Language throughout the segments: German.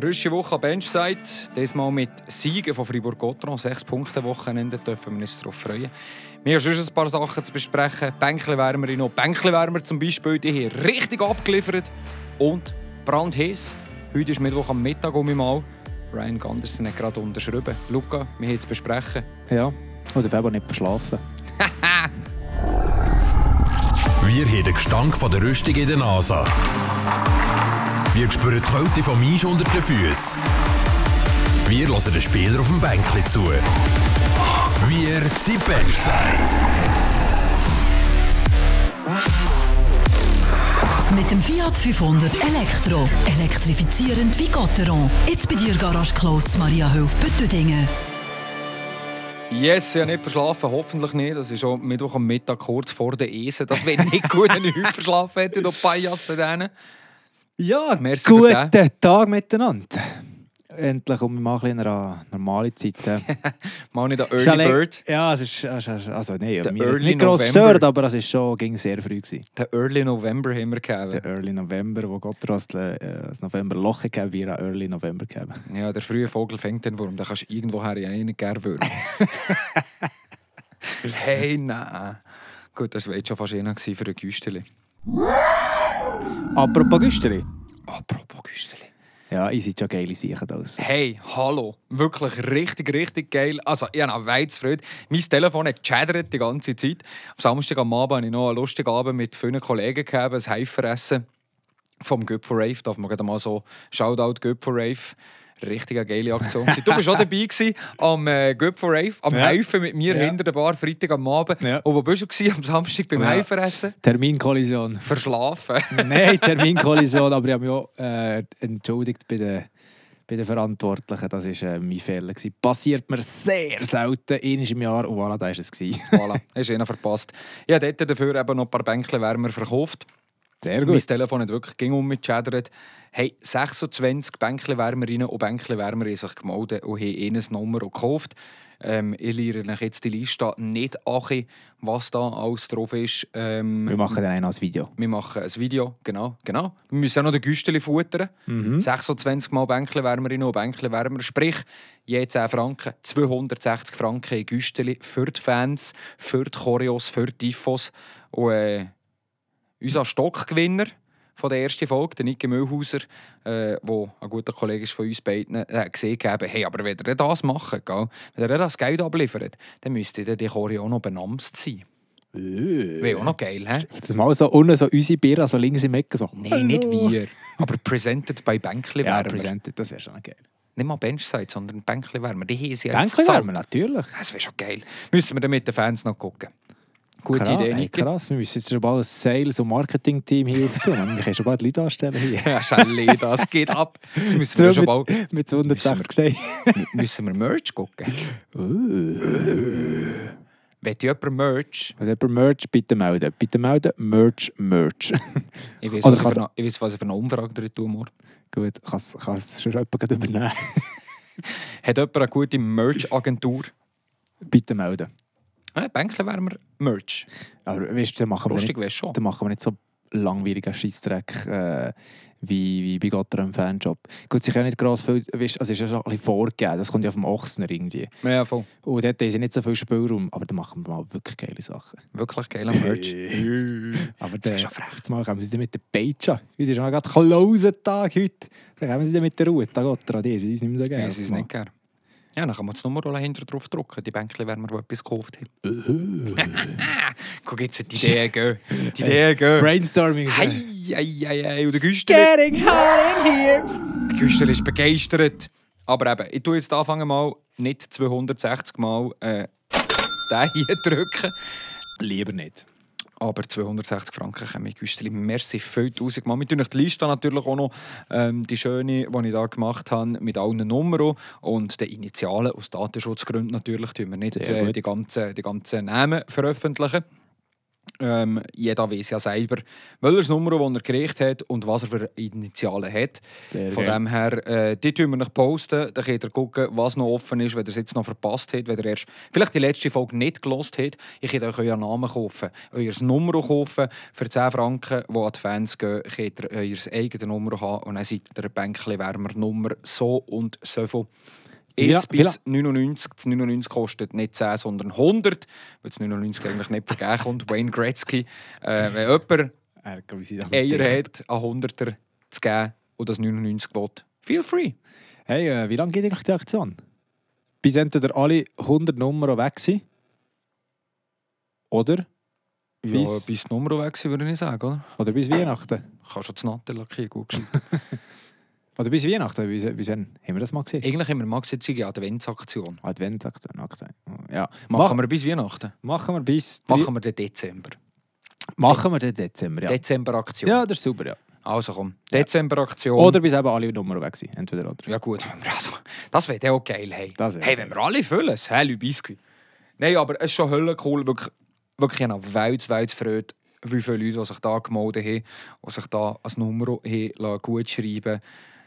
Frische Woche Benchside. Diesmal mit Siegen von Fribourg-Gotteron. Sechs Punkte Wochenende dürfen wir uns darauf freuen. Wir haben schon ein paar Sachen zu besprechen. Bänkchenwärmer noch. Bänkchenwärmer zum Beispiel, die hier richtig abgeliefert. Und brandheiß. Heute ist Mittwoch am Mittag um mal. Ryan Ganderson hat gerade unterschrieben. Luca, wir haben zu besprechen. Ja, oder Februar nicht verschlafen. Wir haben den Gestank von der Rüstung in der Nase. Wir spüren die Kälte vom Eis unter den Füßen. Wir hören den Spieler auf dem Bänkchen zu. Wir sind Benchside. Mit dem Fiat 500 Elektro. Elektrifizierend wie Gotteron. Jetzt bei dir Garage Close Maria Höf Büttedingen. Yes, habe nicht verschlafen, hoffentlich nicht. Das ist schon Mittwoch am Mittag kurz vor der Esen. Das wäre nicht gut, wenn ich heute verschlafen hätte, du Pajas da drinnen. Ja, Merci guten Tag miteinander. Endlich kommen wir mal ein bisschen in eine normale Zeit. Mal nicht ja Early le- Bird. Ja, es ist, also nein, Der mir nicht groß gestört, aber es ist schon ging sehr früh gewesen. Der Early November haben wir gegeben. Der Early November, wo Gott das, äh, November Loch gegeben, wir an Early November gegeben. Ja, der frühe Vogel fängt den Wurm. Da kannst du irgendwoher ja nicht gerne würmen. hey, nein. Gut, das war jetzt schon fast einer für ein Güsteli. Apropos Güsteli. Apropos Güsteli. Ja, ihr seid schon geile Sachen aus. Hey, hallo. Wirklich richtig, richtig geil. Also, ich habe weit Freude. Mein Telefon hat gechattert die ganze Zeit. Am Samstag am Abend habe ich noch einen lustigen Abend mit vielen Kollegen gehabt, ein Heiferessen vom Göpfer Rave. Darf man gerade mal so Shoutout Göpfer Rave. Richtig eine geile Aktion. Du bist auch dabei gewesen, am äh, Göpfer Rave, am Ja. Heifen mit mir Ja. hinter der Bar, Freitag am Abend. Ja. Und wo bist du gewesen? am Samstag beim Ja. Heiferessen? Terminkollision. Verschlafen. Nein, Terminkollision, aber ich habe mich auch äh, entschuldigt bei den, bei den Verantwortlichen. Das war äh, mein Fehler. Gewesen. Passiert mir sehr selten, einmal im Jahr. Und voilà, da war es. gewesen. voilà, hast du verpasst. Ich habe dort dafür eben noch ein paar Bänkchenwärmer verkauft. Sehr Mein Telefon hat wirklich ging um mit chattert. Hey, 26 Bänkchenwärmerinnen und Bänkchenwärmer haben sich gemeldet und haben ihnen Nummer gekauft. Ähm, ich lehre euch jetzt die Liste nicht an, was da alles drauf ist. Ähm, Wir machen dann ein Video. wir machen ein Video, genau, genau. Wir müssen auch noch den Güsteli futtern. Mhm. 26 Mal Bänkchenwärmerinnen und Bänkchenwärmer. Sprich, je 10 Franken, 260 Franken in Güsteli für die Fans, für die Choreos, für die Tifos. Und äh, unser Stockgewinner von der ersten Folge, der Niki Mühlhauser, äh, wo ein guter Kollege ist von uns beiden, äh, hat gesehen, haben, hey, aber wenn ihr das macht, gell, wenn ihr das Geld abliefert, dann müsste die Choreo auch noch benamst sein. Wäre auch noch geil, hä? Das mal so unten so unsere Bier, also links im Ecken so. Nein, nicht wir. Aber presented bei Bänkli Ja, presented, das wäre schon geil. Nicht mal Benchside, sondern Bänkli Wärmer. Die haben sie ja gezahlt. natürlich. Das wäre schon geil. Müssen wir dann mit den Fans noch gucken. Gute krass, Idee, Niki. krass, wir müssen jetzt schon bald ein Sales- und Marketing-Team hier auftun. Wir können schon bald Leute anstellen hier. Ja, Schelle, das geht ab. Jetzt müssen wir schon bald mit, mit 260 Steinen. müssen wir Merch gucken. Wenn jemand Merch... Wenn jemand Merch, bitte melden. Bitte melden, Merch, Merch. Ich weiß, was ich, ich weiss, was ich für eine Umfrage drin tun muss. Gut, kannst kannst schon jemand gleich übernehmen. Hat jemand eine gute Merch-Agentur? bitte melden. Äh, Bänkli-Wärmer Merch. Aber weißt du, dann machen wir Lustig nicht, wäre schon. dann machen wir nicht so langweiligen Scheissdreck äh, wie, wie bei Gotter im Fanjob. Gut, sich ja nicht gross viel, weißt, also es ist ja schon ein bisschen vorgegeben, das kommt ja vom Ochsner irgendwie. Ja, voll. Und dort sie nicht so viel Spielraum, aber dann machen wir mal wirklich geile Sachen. Wirklich geiler Merch. Aber wär dann, schon frech. jetzt mal kommen sie dann mit der Peitsche. Es ist schon gerade Close-Tag heute. Dann kommen sie dann mit der Ruhe. Da er, die sind uns nicht mehr so gerne. Ja, sie ist nicht gern. Ja, dann kann man das Nummerrolle hinter drauf drucken, die Bänkli-Wärmer, die etwas gekauft haben. Guck jetzt, die Ideen gehen. Die Ideen gehen. Brainstorming. hei, hei. Und der Güsteli, Getting hot in here. der Güsteli ist begeistert. Aber eben, ich tue jetzt anfangen mal nicht 260 Mal äh, den hier drücken. Lieber nicht. Aber 260 Franken kommen Güsteli. Merci viel tausend Mal. Wir tun euch die Liste natürlich auch noch, ähm, die schöne, die ich da gemacht habe, mit allen Nummern und den Initialen. Aus Datenschutzgründen natürlich tun wir nicht äh, die ganzen, die ganzen Namen veröffentlichen. Ähm, jeder weiß ja selber, welches Nummer das er gekriegt hat und was er für Initialen hat. Sehr Von geil. dem her, äh, die tun wir noch posten. Dann könnt ihr gucken, was noch offen ist, wenn ihr es jetzt noch verpasst habt, wenn ihr erst vielleicht die letzte Folge nicht gelost habt. Ihr könnt euch euren Namen kaufen, euer Nummer kaufen. Für 10 Franken, die an die Fans gehen, könnt ihr euer eigenes Nummer haben und dann seid ihr ein Bänkchen-Wärmer Nummer so und so viel. Es la- wie bis 99. Das 99 kostet nicht 10, sondern 100. Weil das 99 eigentlich nicht vergeben kommt. Wayne Gretzky. Äh, wenn jemand Er Eier hat, an 100er zu geben und das 99 will, feel free. Hey, äh, wie lange geht eigentlich die Aktion? Bis entweder alle 100 Nummern weg sind? Oder? Ja, Bis- bis die Nummer weg sind, würde ich sagen, oder? Oder bis Weihnachten? Kannst du das Nattel lackieren, gut. Oder bis Weihnachten? Wie, wie haben wir das mal gesehen? Eigentlich haben wir Maxi-Züge Adventsaktion. Adventsaktion, Aktion. Ja. Machen wir bis Weihnachten. Machen wir bis... Machen wir den Dezember. machen wir den Dezember, ja. Dezember-Aktion. Ja, das ist super, ja. Also komm, Dezember-Aktion. Oder bis eben alle Nummern weg sind. Entweder oder. Ja gut, also, das wäre auch geil. Hey, hey wenn wir alle füllen, hey, Biscuit. Nein, aber es ist schon höllen cool. Wirklich, wirklich ich habe weit, weit gefreut, wie viele Leute die sich da gemeldet haben, die sich da als Nummer haben gut schreiben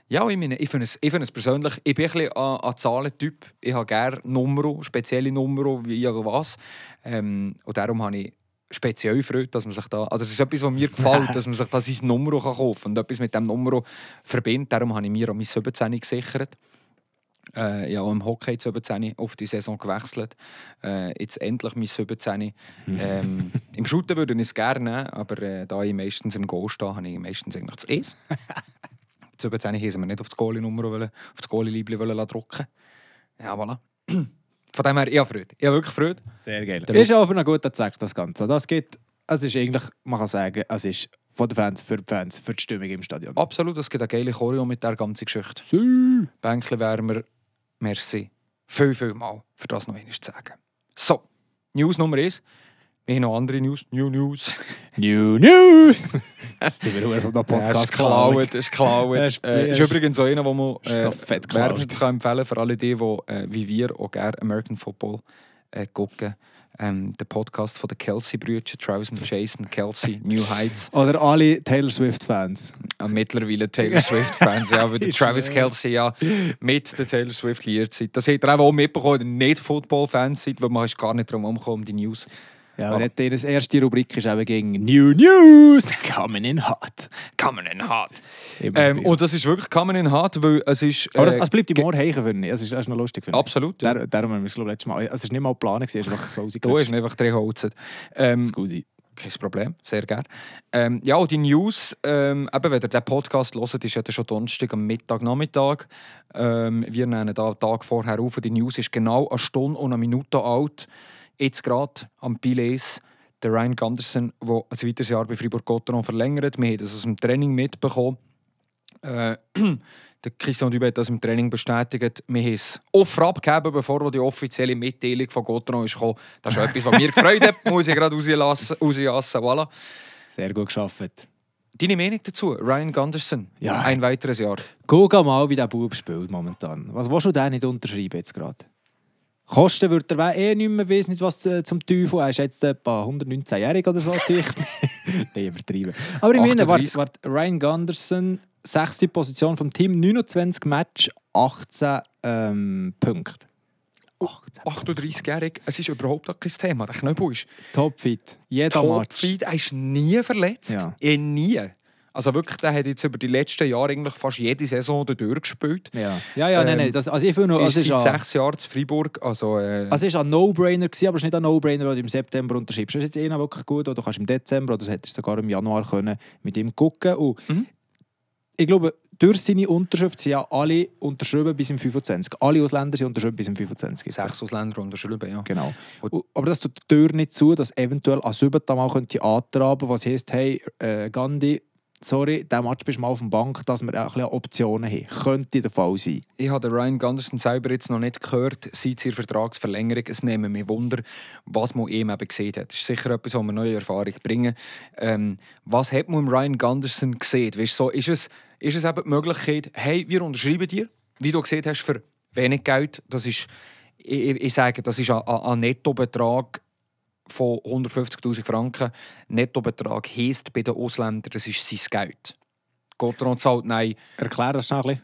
Ja, ich meine, ich finde es, ich finde es persönlich, ich bin ein bisschen ein, ein Zahlentyp. Ich habe gerne Nummer, spezielle Nummer, wie oder was. Ähm, und darum habe ich speziell Freude, dass man sich da, also das ist etwas, was mir gefällt, dass man sich da sein Nummer kaufen kann und etwas mit dem Nummer verbindet. Darum habe ich mir auch mein 17 gesichert. Äh, ja, auch im Hockey 17 auf die Saison gewechselt. Äh, jetzt endlich mein 17. ähm, Im Shooten würde ich es gerne aber äh, da ich meistens im Goal stehe, habe ich meistens eigentlich das Es. 17 haben wir nicht auf das Goalie-Nummer, wollen- auf das Goalie-Liebli drucken. Ja, voilà. Von dem her, ich habe Freude. Ich habe wirklich Freude. Sehr geil. Der Ist auch für einen guten Zweck, das Ganze. Das geht, es ist eigentlich, man kann sagen, es ist von den Fans, für die Fans, für die Stimmung im Stadion. Absolut, es gibt eine geile Choreo mit der ganzen Geschichte. Sü. Bänkchenwärmer, merci. Viel, viel mal, für das noch einmal zu sagen. So, News Nummer 1. Wir haben noch andere News. New News. New News! Sind wir nur vom Ja, das Podcast. Das ist geklaut. Das ist- äh, ist das ist- übrigens so einer, den man äh, wärmstens kann empfehlen für alle die, die äh, wie wir auch gerne American Football äh, gucken. Ähm, der Podcast von den Kelsey-Brüdern, Travis und Jason Kelsey, New Heights. Oder alle Taylor Swift-Fans. Äh, mittlerweile Taylor Swift-Fans, ja, weil der Travis. Kelsey ja mit der Taylor Swift liiert sind. Das habt ihr auch mitbekommen, nicht Football-Fans seid, weil man ist gar nicht drum herumgekommen, um die News. Ja, aber nicht ihre erste Rubrik ist eben gegen New News coming in hot. Coming in hot. Das Ähm, und das ist wirklich coming in hot, weil es ist... aber das, äh, es bleibt im Ohr hängen, finde ich. Es ist, es ist noch lustig, finde ich. Absolut, ja. Der, darum haben wir es, glaube letztes Mal... Es war nicht mal geplant, es ist einfach so Du hast einfach drei Holzen. Ähm, Scusi. kein Problem, sehr gerne. Ähm, ja, und die News, ähm, eben, wenn ihr den Podcast hört, ist ja schon Donnerstag am Mittag, Nachmittag. Ähm, wir nehmen da einen Tag vorher auf. Die News ist genau eine Stunde und eine Minute alt. Jetzt gerade am Piles, der Ryan Gunderson, der ein weiteres Jahr bei Fribourg-Gotteron verlängert. Wir haben das aus dem Training mitbekommen. Äh, der Christian Dübe hat das im Training bestätigt. Wir haben es offen abgegeben, bevor die offizielle Mitteilung von Gotteron ist gekommen. Das ist etwas, was mir gefreut hat, muss ich gerade rauslassen. rauslassen. Voilà. Sehr gut geschafft. Deine Meinung dazu? Ryan Gunderson, Ja. ein weiteres Jahr. Guck mal, wie der Bub spielt momentan. Was willst du denn nicht unterschreiben jetzt gerade? Kosten wird er eh nicht mehr wissen, was äh, zum Teufel. Er ist jetzt etwa 119-jährig oder so. Nein, übertrieben. Aber ich meine, warte, 38. warte, Ryan Gunderson, sechste Position vom Team, 29 Match, 18 ähm, Punkte. 18. 38-jährig, es ist überhaupt kein Thema. Der Knöbel ist Topfit. Jeder topfit, er ist nie verletzt. Ja. Eh nie. Also wirklich, der hat jetzt über die letzten Jahre eigentlich fast jede Saison durchgespielt. Ja, ja, ja nein, Ähm, nein. Das, also ich finde noch, ist es ist seit sechs Jahren zu Freiburg. Also, äh, also es ist ein No-Brainer aber es ist nicht ein No-Brainer, den du im September unterschreibst. Das ist jetzt einer wirklich gut, oder du kannst im Dezember oder du hättest sogar im Januar können mit ihm gucken. Und Mhm. ich glaube, durch seine Unterschrift sind ja alle unterschrieben bis im 25. Alle Ausländer sind unterschrieben bis im 25. jetzt. sechs Ausländer unterschrieben, ja. Genau. Und- Aber das tut die Tür nicht zu, dass eventuell ein siebter Mal könnte antraben, was heisst, hey, äh, Gandhi, sorry, der Match bist du mal auf der Bank, dass wir auch ein Optionen haben. Könnte der Fall sein. Ich habe Ryan Gunderson selber jetzt noch nicht gehört, seit seiner Vertragsverlängerung. Es nehmen mich Wunder, was man ihm eben gesehen hat. Das ist sicher etwas, was wir neue Erfahrung bringen. Ähm, was hat man im Ryan Gunderson gesehen? Weißt, so, ist, es, ist es eben die Möglichkeit, hey, wir unterschreiben dir, wie du gesehen hast, für wenig Geld. Das ist, ich, ich- ich sage, das ist ein ein Nettobetrag von 150'000 Franken. Nettobetrag heisst bei den Ausländern, das ist sein Geld. Gotteron zahlt nein. Erklär das schnell ein bisschen,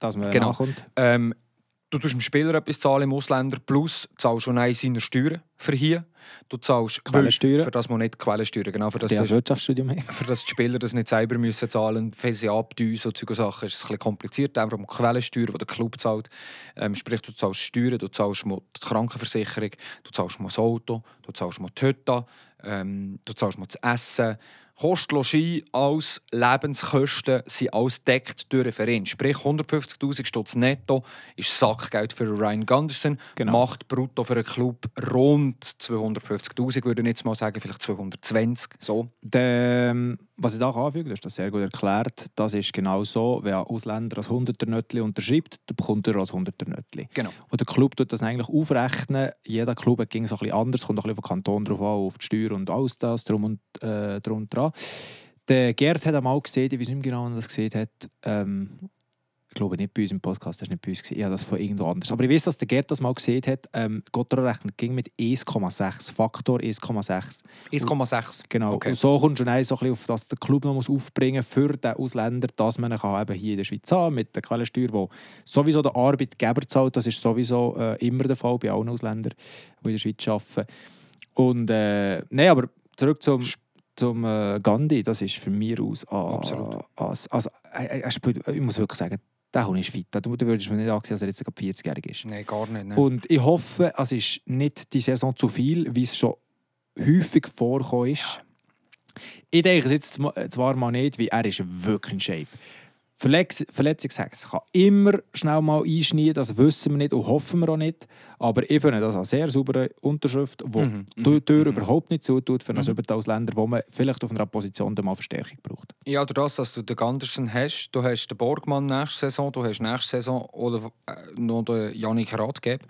dass man Genau. nachkommt. Ähm, du tust dem Spieler etwas zahlen im Ausländer, plus zahlst schon nein seine Steuern für hier. Du zahlst Quellensteuern. Für das man nicht Quellensteuern, genau. Für das, Die als Wirtschaftsstudium für das die Spieler das nicht selber müssen zahlen müssen, sie abdüsen und solche Sachen, ist es ein bisschen kompliziert. Einfach um die Quellensteuer, die der Club zahlt. Ähm, sprich, du zahlst Steuern, du zahlst mal die Krankenversicherung, du zahlst mal das Auto, du zahlst mal die Hütte, ähm, du zahlst mal das Essen. Kost, Logis, alles Lebenskosten sind alles deckt durch den Verein. Sprich, 150'000 Stutz netto ist Sackgeld für Ryan Gunderson. Genau. Macht brutto für einen Club rund 250'000, würde ich jetzt mal sagen, vielleicht 220, so. Der, was ich da anfügen kann, ist das sehr gut erklärt. Das ist genau so, wenn ein Ausländer als 100er Nötli unterschreibt, dann bekommt er als 100er Nötli. Genau. Und der Club tut das eigentlich aufrechnen. Jeder Club ging so ein bisschen anders, kommt auch ein bisschen vom Kanton drauf an, auf die Steuer und alles das, drum und, äh, drum und dran. Der Gerd hat einmal gesehen, ich weiß nicht mehr genau, wann er das gesehen hat, ähm, ich glaube nicht bei uns im Podcast, das war nicht bei uns, gewesen. ich habe das von irgendwo anders. Aber ich weiß, dass der Gerd das mal gesehen hat, ähm, Gotterer rechnet ging mit 1,6, Faktor 1,6. 1,6. Genau. Okay. Und so kommst du dann so ein bisschen auf das der Club noch muss aufbringen muss für den Ausländer, dass man ihn eben hier in der Schweiz haben mit der Quellensteuer, die sowieso der Arbeitgeber zahlt. Das ist sowieso äh, immer der Fall bei allen Ausländern, die in der Schweiz arbeiten. Und äh, nein, aber zurück zum, zum äh, Gandhi, das ist für mich aus. ah, Absolut. Als, also, äh, er spielt, ich muss wirklich sagen, der Hund ist fit. Du, du würdest mir nicht ansehen, dass er jetzt gerade 40-jährig ist. Nein, gar nicht. Ne? Und ich hoffe, es ist nicht die Saison zu viel, wie es schon häufig vorgekommen ist. Ich denke es jetzt zwa- zwar mal nicht, wie er ist wirklich in Shape. Verletz kann immer schnell mal einschneiden, das wissen wir nicht und hoffen wir auch nicht. Aber ich finde das eine sehr saubere Unterschrift, die Mhm, die mhm, Tür mhm. überhaupt nicht zutut für Mhm. siebten Ausländer, wo man vielleicht auf einer Position mal Verstärkung braucht. Ja, durch das, dass du den Gandersen hast, du hast den Borgmann nächste Saison, du hast nächste Saison oder äh, noch den Janik Ratgeb,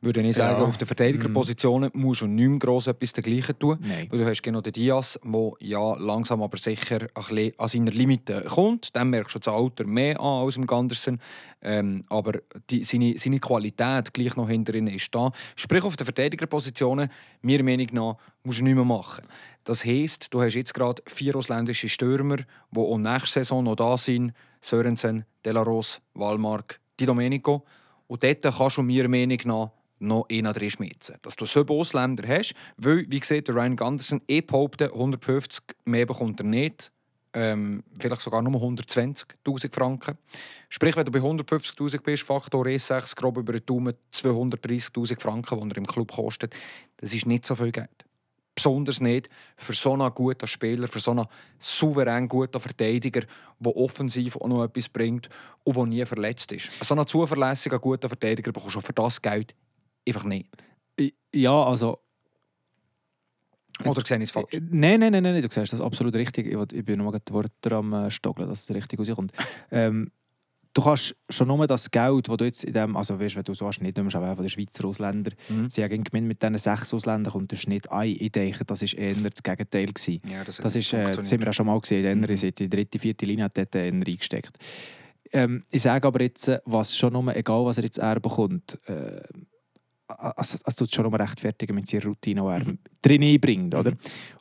würde ich sagen, Ja. auf den Verteidigerpositionen musst du nicht mehr gross etwas dergleichen tun. Nein. Weil du hast genau den Diaz, der ja langsam aber sicher ein bisschen an seiner Limite kommt. Dann merkst du das Alter mehr an als im Gandersen. Ähm, aber die, seine, seine Qualität gleich noch hinter ihnen ist da. Sprich, auf den Verteidigerpositionen, meiner Meinung nach, musst du nicht mehr machen. Das heisst, du hast jetzt gerade vier ausländische Stürmer, die auch nächste Saison noch da sind. Sörensen, Delaros, Walmark, Di Domenico. Und dort kannst du meiner Meinung nach noch einen drin schmitzen. Dass du so Ausländer hast, weil, wie gesagt, der Ryan Gunderson, ich behaupte, 150 mehr bekommt er nicht. Ähm, vielleicht sogar nur 120'000 Franken. Sprich, wenn du bei 150'000 bist, Faktor E6, grob über den Daumen 230'000 Franken, die er im Club kostet, das ist nicht so viel Geld. Besonders nicht für so einen guten Spieler, für so einen souverän guten Verteidiger, der offensiv auch noch etwas bringt und der nie verletzt ist. So einen zuverlässigen, guten Verteidiger bekommst du für das Geld einfach nicht. Ja, also Oder sehe ich es falsch? Äh, Nein, nein, nein, nein, du sagst das absolut richtig. Ich, bin nur gerade die Worte am äh, Stoggeln, dass es richtig rauskommt. ähm, du kannst schon nur das Geld, das du jetzt in dem, also weißt, wenn du so hast, nicht nimmst, aber von den Schweizer Ausländern, Mhm. sie haben gemeint, mit diesen sechs Ausländern kommt der Schnitt ein. Ich denke, das war eher das Gegenteil. Gewesen. Ja, das, Das, ist, äh, das haben wir auch schon mal gesehen. Mhm. Mhm. Die dritte, vierte Linie hat dort eher reingesteckt. Ähm, ich sage aber jetzt, äh, was schon nur, egal was er jetzt er bekommt, äh, es, es tut schon rechtfertigen mit seiner Routine, die er Mhm. drin einbringt. Oder?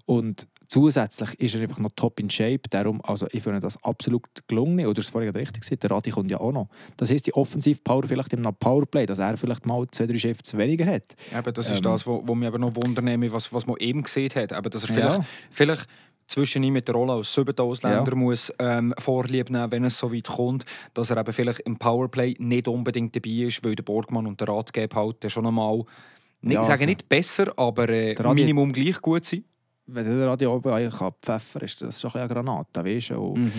Und zusätzlich ist er einfach noch top in Shape. Darum, also ich finde das absolut gelungen. Oder vorhin gerade richtig gesagt, der Radi kommt ja auch noch. Das heisst, die Offensiv-Power vielleicht im Powerplay, dass er vielleicht mal zwei, drei Chefs weniger hat. Eben, das ist Ähm, das, wo, wo mich aber noch wundern was, was man eben gesehen hat. Eben, dass er Ja. vielleicht, vielleicht zwischen ihm mit der Rolle als siebter Ausländer muss ähm, Vorlieb nehmen, wenn es so weit kommt, dass er eben vielleicht im Powerplay nicht unbedingt dabei ist, weil der Borgmann und der Ratgeber halt schon einmal nicht Ja, sagen also- nicht besser, aber äh, Minimum gleich gut sind. Wenn der Radio oben eigentlich abpfeffern ist das schon ein bisschen eine Granate, weißt du? Mhm.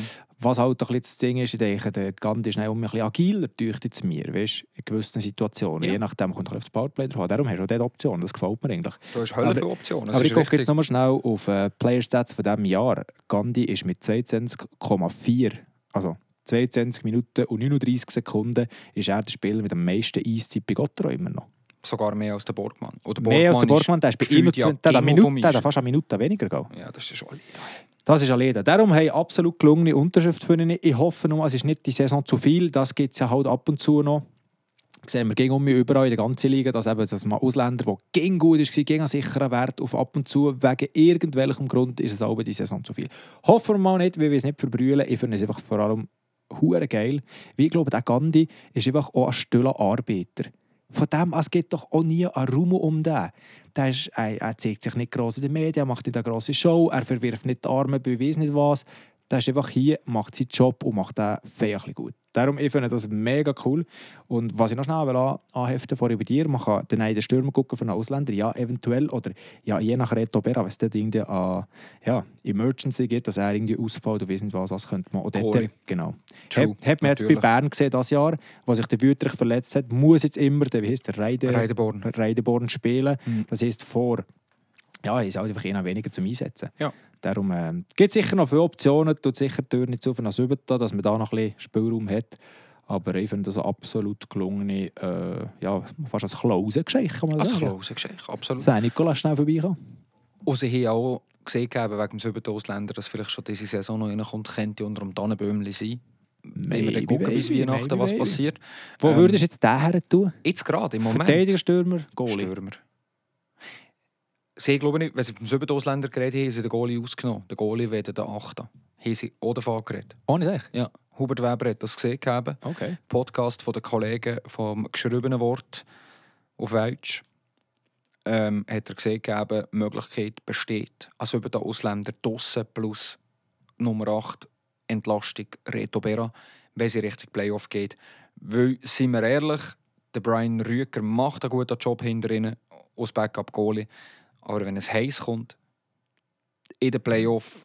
Was halt ein bisschen das Ding ist, ich denke, der Gandhi ist um ein bisschen agiler, täuscht jetzt mir, weißt, in gewissen Situationen. Ja. Je nachdem kommt er auf das Powerplay drauf. Darum hast du auch diese Option, das gefällt mir eigentlich. Du hast Hölle für Optionen. Aber ich gucke jetzt nochmal schnell auf äh, Player Stats von diesem Jahr. Gandhi ist mit 22,4, also 22 Minuten und 39 Sekunden, ist er der Spieler mit dem meisten Eiszeit bei Gottero immer noch. Sogar mehr als der Borgmann. Oder Mehr als der Borgmann, der ist bei gefühlt ja der King Minute, der fast eine Minute weniger gegangen. Ja, das ist schon Lied. Das ist erledigt. Darum haben absolut gelungene Unterschrift für ihn. Ich hoffe nur, es ist nicht die Saison zu viel. Das gibt es ja halt ab und zu noch. sehen wir gegen um mich überall in der ganzen Liga, dass eben dass man Ausländer, die gegen gut ist, gegen einen sicheren Wert auf ab und zu, wegen irgendwelchem Grund ist es auch die Saison zu viel. Hoffen wir mal nicht, weil wir es nicht verbrüllen. Ich finde es einfach vor allem hure geil. Wie ich glaube, der Gandhi ist einfach auch ein stiller Arbeiter. Von dem es geht doch auch nie ein Raum um den. Der ist, er, er zeigt sich nicht gross in den Medien, macht nicht eine grosse Show, er verwirft nicht die Arme bei weiss nicht was. Der ist einfach hier, macht seinen Job und macht den feierlich gut. Darum ich finde das mega cool. Und was ich noch schnell will an- anheften vor über dir, man kann den einen Stürmer gucken von einem Ausländer, ja, eventuell, oder ja, je nach Reto Berra, wenn es dort irgendwie an ja, Emergency geht, dass er irgendwie ausfällt, du weiss nicht was, was könnte man. Oder Corey. genau. True, Hat, hat man jetzt bei. Bern gesehen, das Jahr, wo sich der Wüterich verletzt hat, muss jetzt immer der, wie heißt der, Reide, Reideborn. Reideborn spielen. Mhm. Das heisst vor, ja, ist halt einfach einer weniger zum Einsetzen. Ja. Darum ähm, gibt es sicher noch viele Optionen, tut sicher die Tür nicht zu nach Sübeta, dass man da noch ein bisschen Spielraum hat. Aber ich finde das eine absolut gelungene, äh, ja, fast als Klausengeschichte, Als. Klausengeschichte, absolut. Sei Nikolas schnell vorbeikommen. Und sie haben auch gesehen, gegeben, wegen dem siebten Ausländer, dass vielleicht schon diese Saison noch reinkommt, könnte unter dem Tannenbäumchen sein. Wenn wir gucken, bis Weihnachten, maybe, was maybe. passiert. Wo Ähm, würdest du jetzt den her tun? Jetzt gerade, im Moment. Verteidiger, Stürmer, Goalie? Stürmer. Sie glaube nicht, wenn sie vom siebten Ausländer geredet haben, haben sie den Goalie ausgenommen. Der Goalie wird der Achte. Haben sie auch davon geredet. Ohne sich? Ja, Hubert Weber hat das gesehen. Gegeben. Okay. Podcast von den Kollegen vom geschriebenen Wort auf Deutsch. Ähm, hat er gesehen, gegeben, die Möglichkeit besteht, als über den Ausländer draussen plus Nummer 8 Entlastung Reto Berra, wenn sie Richtung Playoff geht. Weil, sind wir ehrlich, der Brian Rüger macht einen guten Job hinter ihnen als Backup-Goalie. Aber wenn es heiß kommt, in den Playoff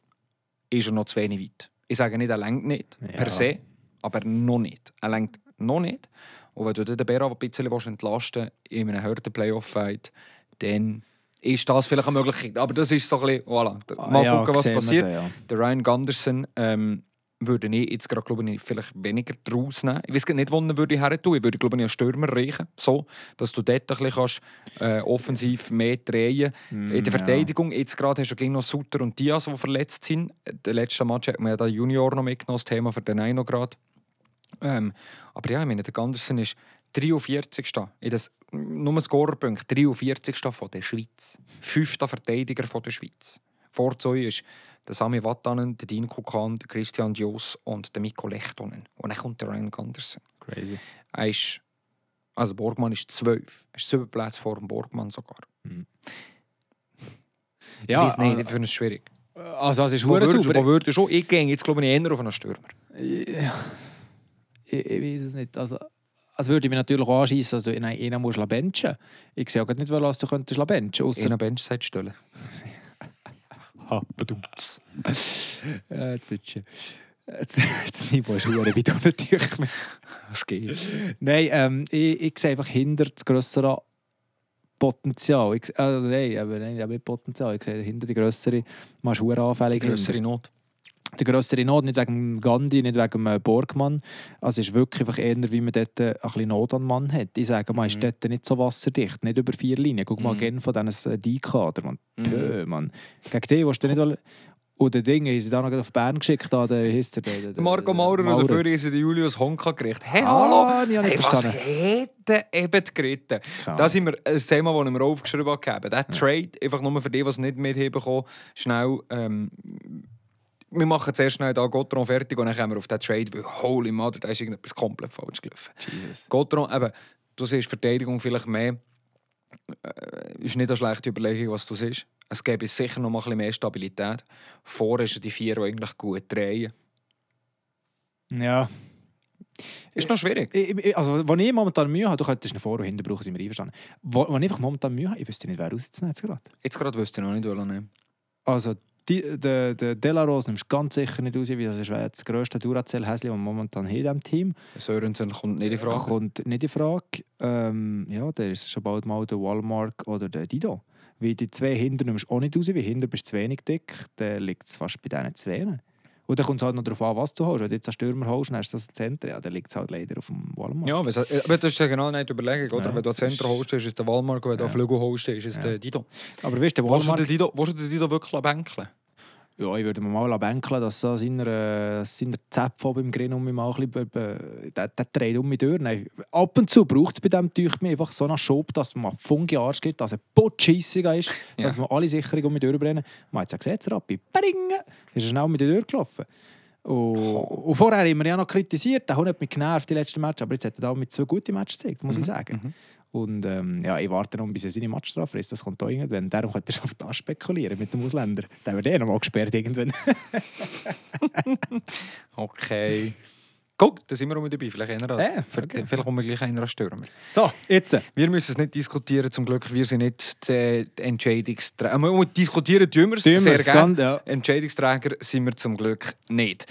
ist er noch zu wenig weit. Ich sage nicht, er lenkt nicht, Ja. per se, aber noch nicht. Er lenkt noch nicht. Und wenn du den Berra ein bisschen willst entlasten in einem harten Playoff-Fight, dann ist das vielleicht eine Möglichkeit. Aber das ist so ein bisschen, voilà. Mal Ah, Ja, gucken, was passiert. dann, ja. Der Ryan Gunderson ähm, würde ich jetzt gerade, glaube ich, vielleicht weniger draus nehmen. Ich weiß nicht, wo er würde her tun. Ich würde, glaube ich, einen Stürmer reichen, so, dass du dort ein bisschen kannst, äh, offensiv mehr drehen Mm, In der ja. Verteidigung, jetzt gerade hast du gegen noch Sutter und Diaz, die verletzt sind. Der letzte Match hat man ja den Junior noch mitgenommen, das Thema für den einen noch gerade. Ähm, aber ja, ich meine, der Gunderson ist 43. In das, nur Scorerpunkt, 43. von der Schweiz. Fünfter Verteidiger von der Schweiz. Vor zwei ist der Sami Vatanen, der Dean Kukan, der Christian Dios und der Mikko Lechtonen. Und dann kommt der Ryan Gunderson. Crazy. Er ist, also Borgmann ist zwölf. Er ist sieben Plätze vor dem Borgmann sogar. Ja, ich weiß nicht, ich finde es schwierig. also es ist hure sauber. wo würdest du schon? Ich gehe jetzt glaube ich eher auf einen Stürmer. Ich, ich weiß es nicht. Also, also würde ich mich natürlich auch anschießen, dass du einen, einen musst benchen Ich sehe auch nicht, was du könntest benchen In könntest. einer Benchside stellen. Ha, badumts. Äh. Das Niveau ist weit unten natürlich. Es geht. Nein, ähm, ich, ich sehe einfach hinter das grössere Potenzial. Ich, also nein, aber, nein, aber nicht Potenzial. Ich sehe hinter die grössere, man ist anfällig. Größere Not. Der grössere Not, nicht wegen Gandhi, nicht wegen äh, Borgmann. Also es ist wirklich einfach eher, wie man dort äh, ein bisschen Not an Mann hat. Ich sage, man ist Mhm. dort nicht so wasserdicht, nicht über vier Linien. Guck mal Mhm. gerne von diesen äh, D-Kader, man. Mhm. Pö, man. Gegen die willst du nicht... alle- Und der Ding, haben sie da noch auf Bern geschickt, der, der, Der Marco Maurer, und dafür ist Julius Honka gerichtet. Hey, Ah, hallo! ich Hey, was verstanden. hätte eben geritten? Keine Das ist mir ein Thema, das ich mir aufgeschrieben habe. Der Trade, einfach nur für die, die es nicht mitbekommen schnell. Ähm, wir machen zuerst schnell da Gotron fertig und dann kommen wir auf den Trade, weil holy mother, da ist irgendetwas komplett falsch gelaufen. Jesus. Gotron, eben, du siehst Verteidigung vielleicht mehr. Äh, ist nicht eine schlechte Überlegung, was du siehst. Es gäbe sicher noch mal ein bisschen mehr Stabilität. Vorher sind die vier, die eigentlich gut drehen. Ja. Ist noch schwierig. Ich, also, wenn ich momentan Mühe habe, du könntest einen Vor- und Hinter brauchen, sind wir einverstanden. Wenn ich einfach momentan Mühe habe, ich wüsste nicht, wer rauszunehmen jetzt gerade. Jetzt gerade wüsste ich noch nicht, welchen nehmen. Also, die, der, der Delaros nimmst du ganz sicher nicht raus, weil das ist das grösste Duracell-Häschen, das momentan haben in diesem Team. Sörensen kommt nicht in Frage. Kommt nicht in Frage. Ähm, ja, der ist schon bald mal der Walmart oder der Dido. Weil die zwei hinter nimmst du auch nicht raus, weil hinter bist du zu wenig dick. Dann liegt es fast bei diesen zwei. Und dann kommt es halt noch darauf an, was du holst. Wenn du jetzt einen Stürmer holst, dann hast du das Zentrum. Ja, dann liegt es halt leider auf dem Walmart. Ja, aber das ist ja genau nicht die Überlegung, oder? Ja, wenn du Center ist- holst, ist es der Walmart, wenn du Ja. einen Flügel holst, ist es Ja. der Dido. Aber weißt du, der Willst du Walmart... den Dido, willst du den Dido wirklich bänkeln? Ja, ich würde mir mal bänkeln, dass so seiner, äh, seiner Zäpfe beim Grin um mich mal ein bisschen, äh, der, der dreht um mich durch. Nein, ab und zu braucht es bei dem Teuch mir einfach so einen Schub, dass man Fungi Arsch gibt, dass er potscheissiger ist, Ja. dass man alle Sicherungen um mich durchbrennen. Man hat gesagt, jetzt Rappi, bring! Ist er schnell um mich durchgelaufen. Und, und vorher haben wir ja noch kritisiert, der Hund hat mich genervt, die letzten Matches, aber jetzt hat er da mit zwei guten Matches gezeigt, muss ich sagen. Und ähm, ja, ich warte noch, bis er seine Matchstrafe ist. Das kommt da irgendwann. Darum er schon auf das spekulieren mit dem Ausländer. Der wird eh noch mal gesperrt irgendwann. Okay. Guck, da sind wir auch mit dabei. Vielleicht, einer, Äh, okay. vielleicht kommen wir gleich einer Stürmer. so, jetzt. Wir müssen es nicht diskutieren, zum Glück. Wir sind nicht die, Entscheidungsträger. Wir diskutieren tun wir es sehr gerne. ja. Entscheidungsträger sind wir zum Glück nicht.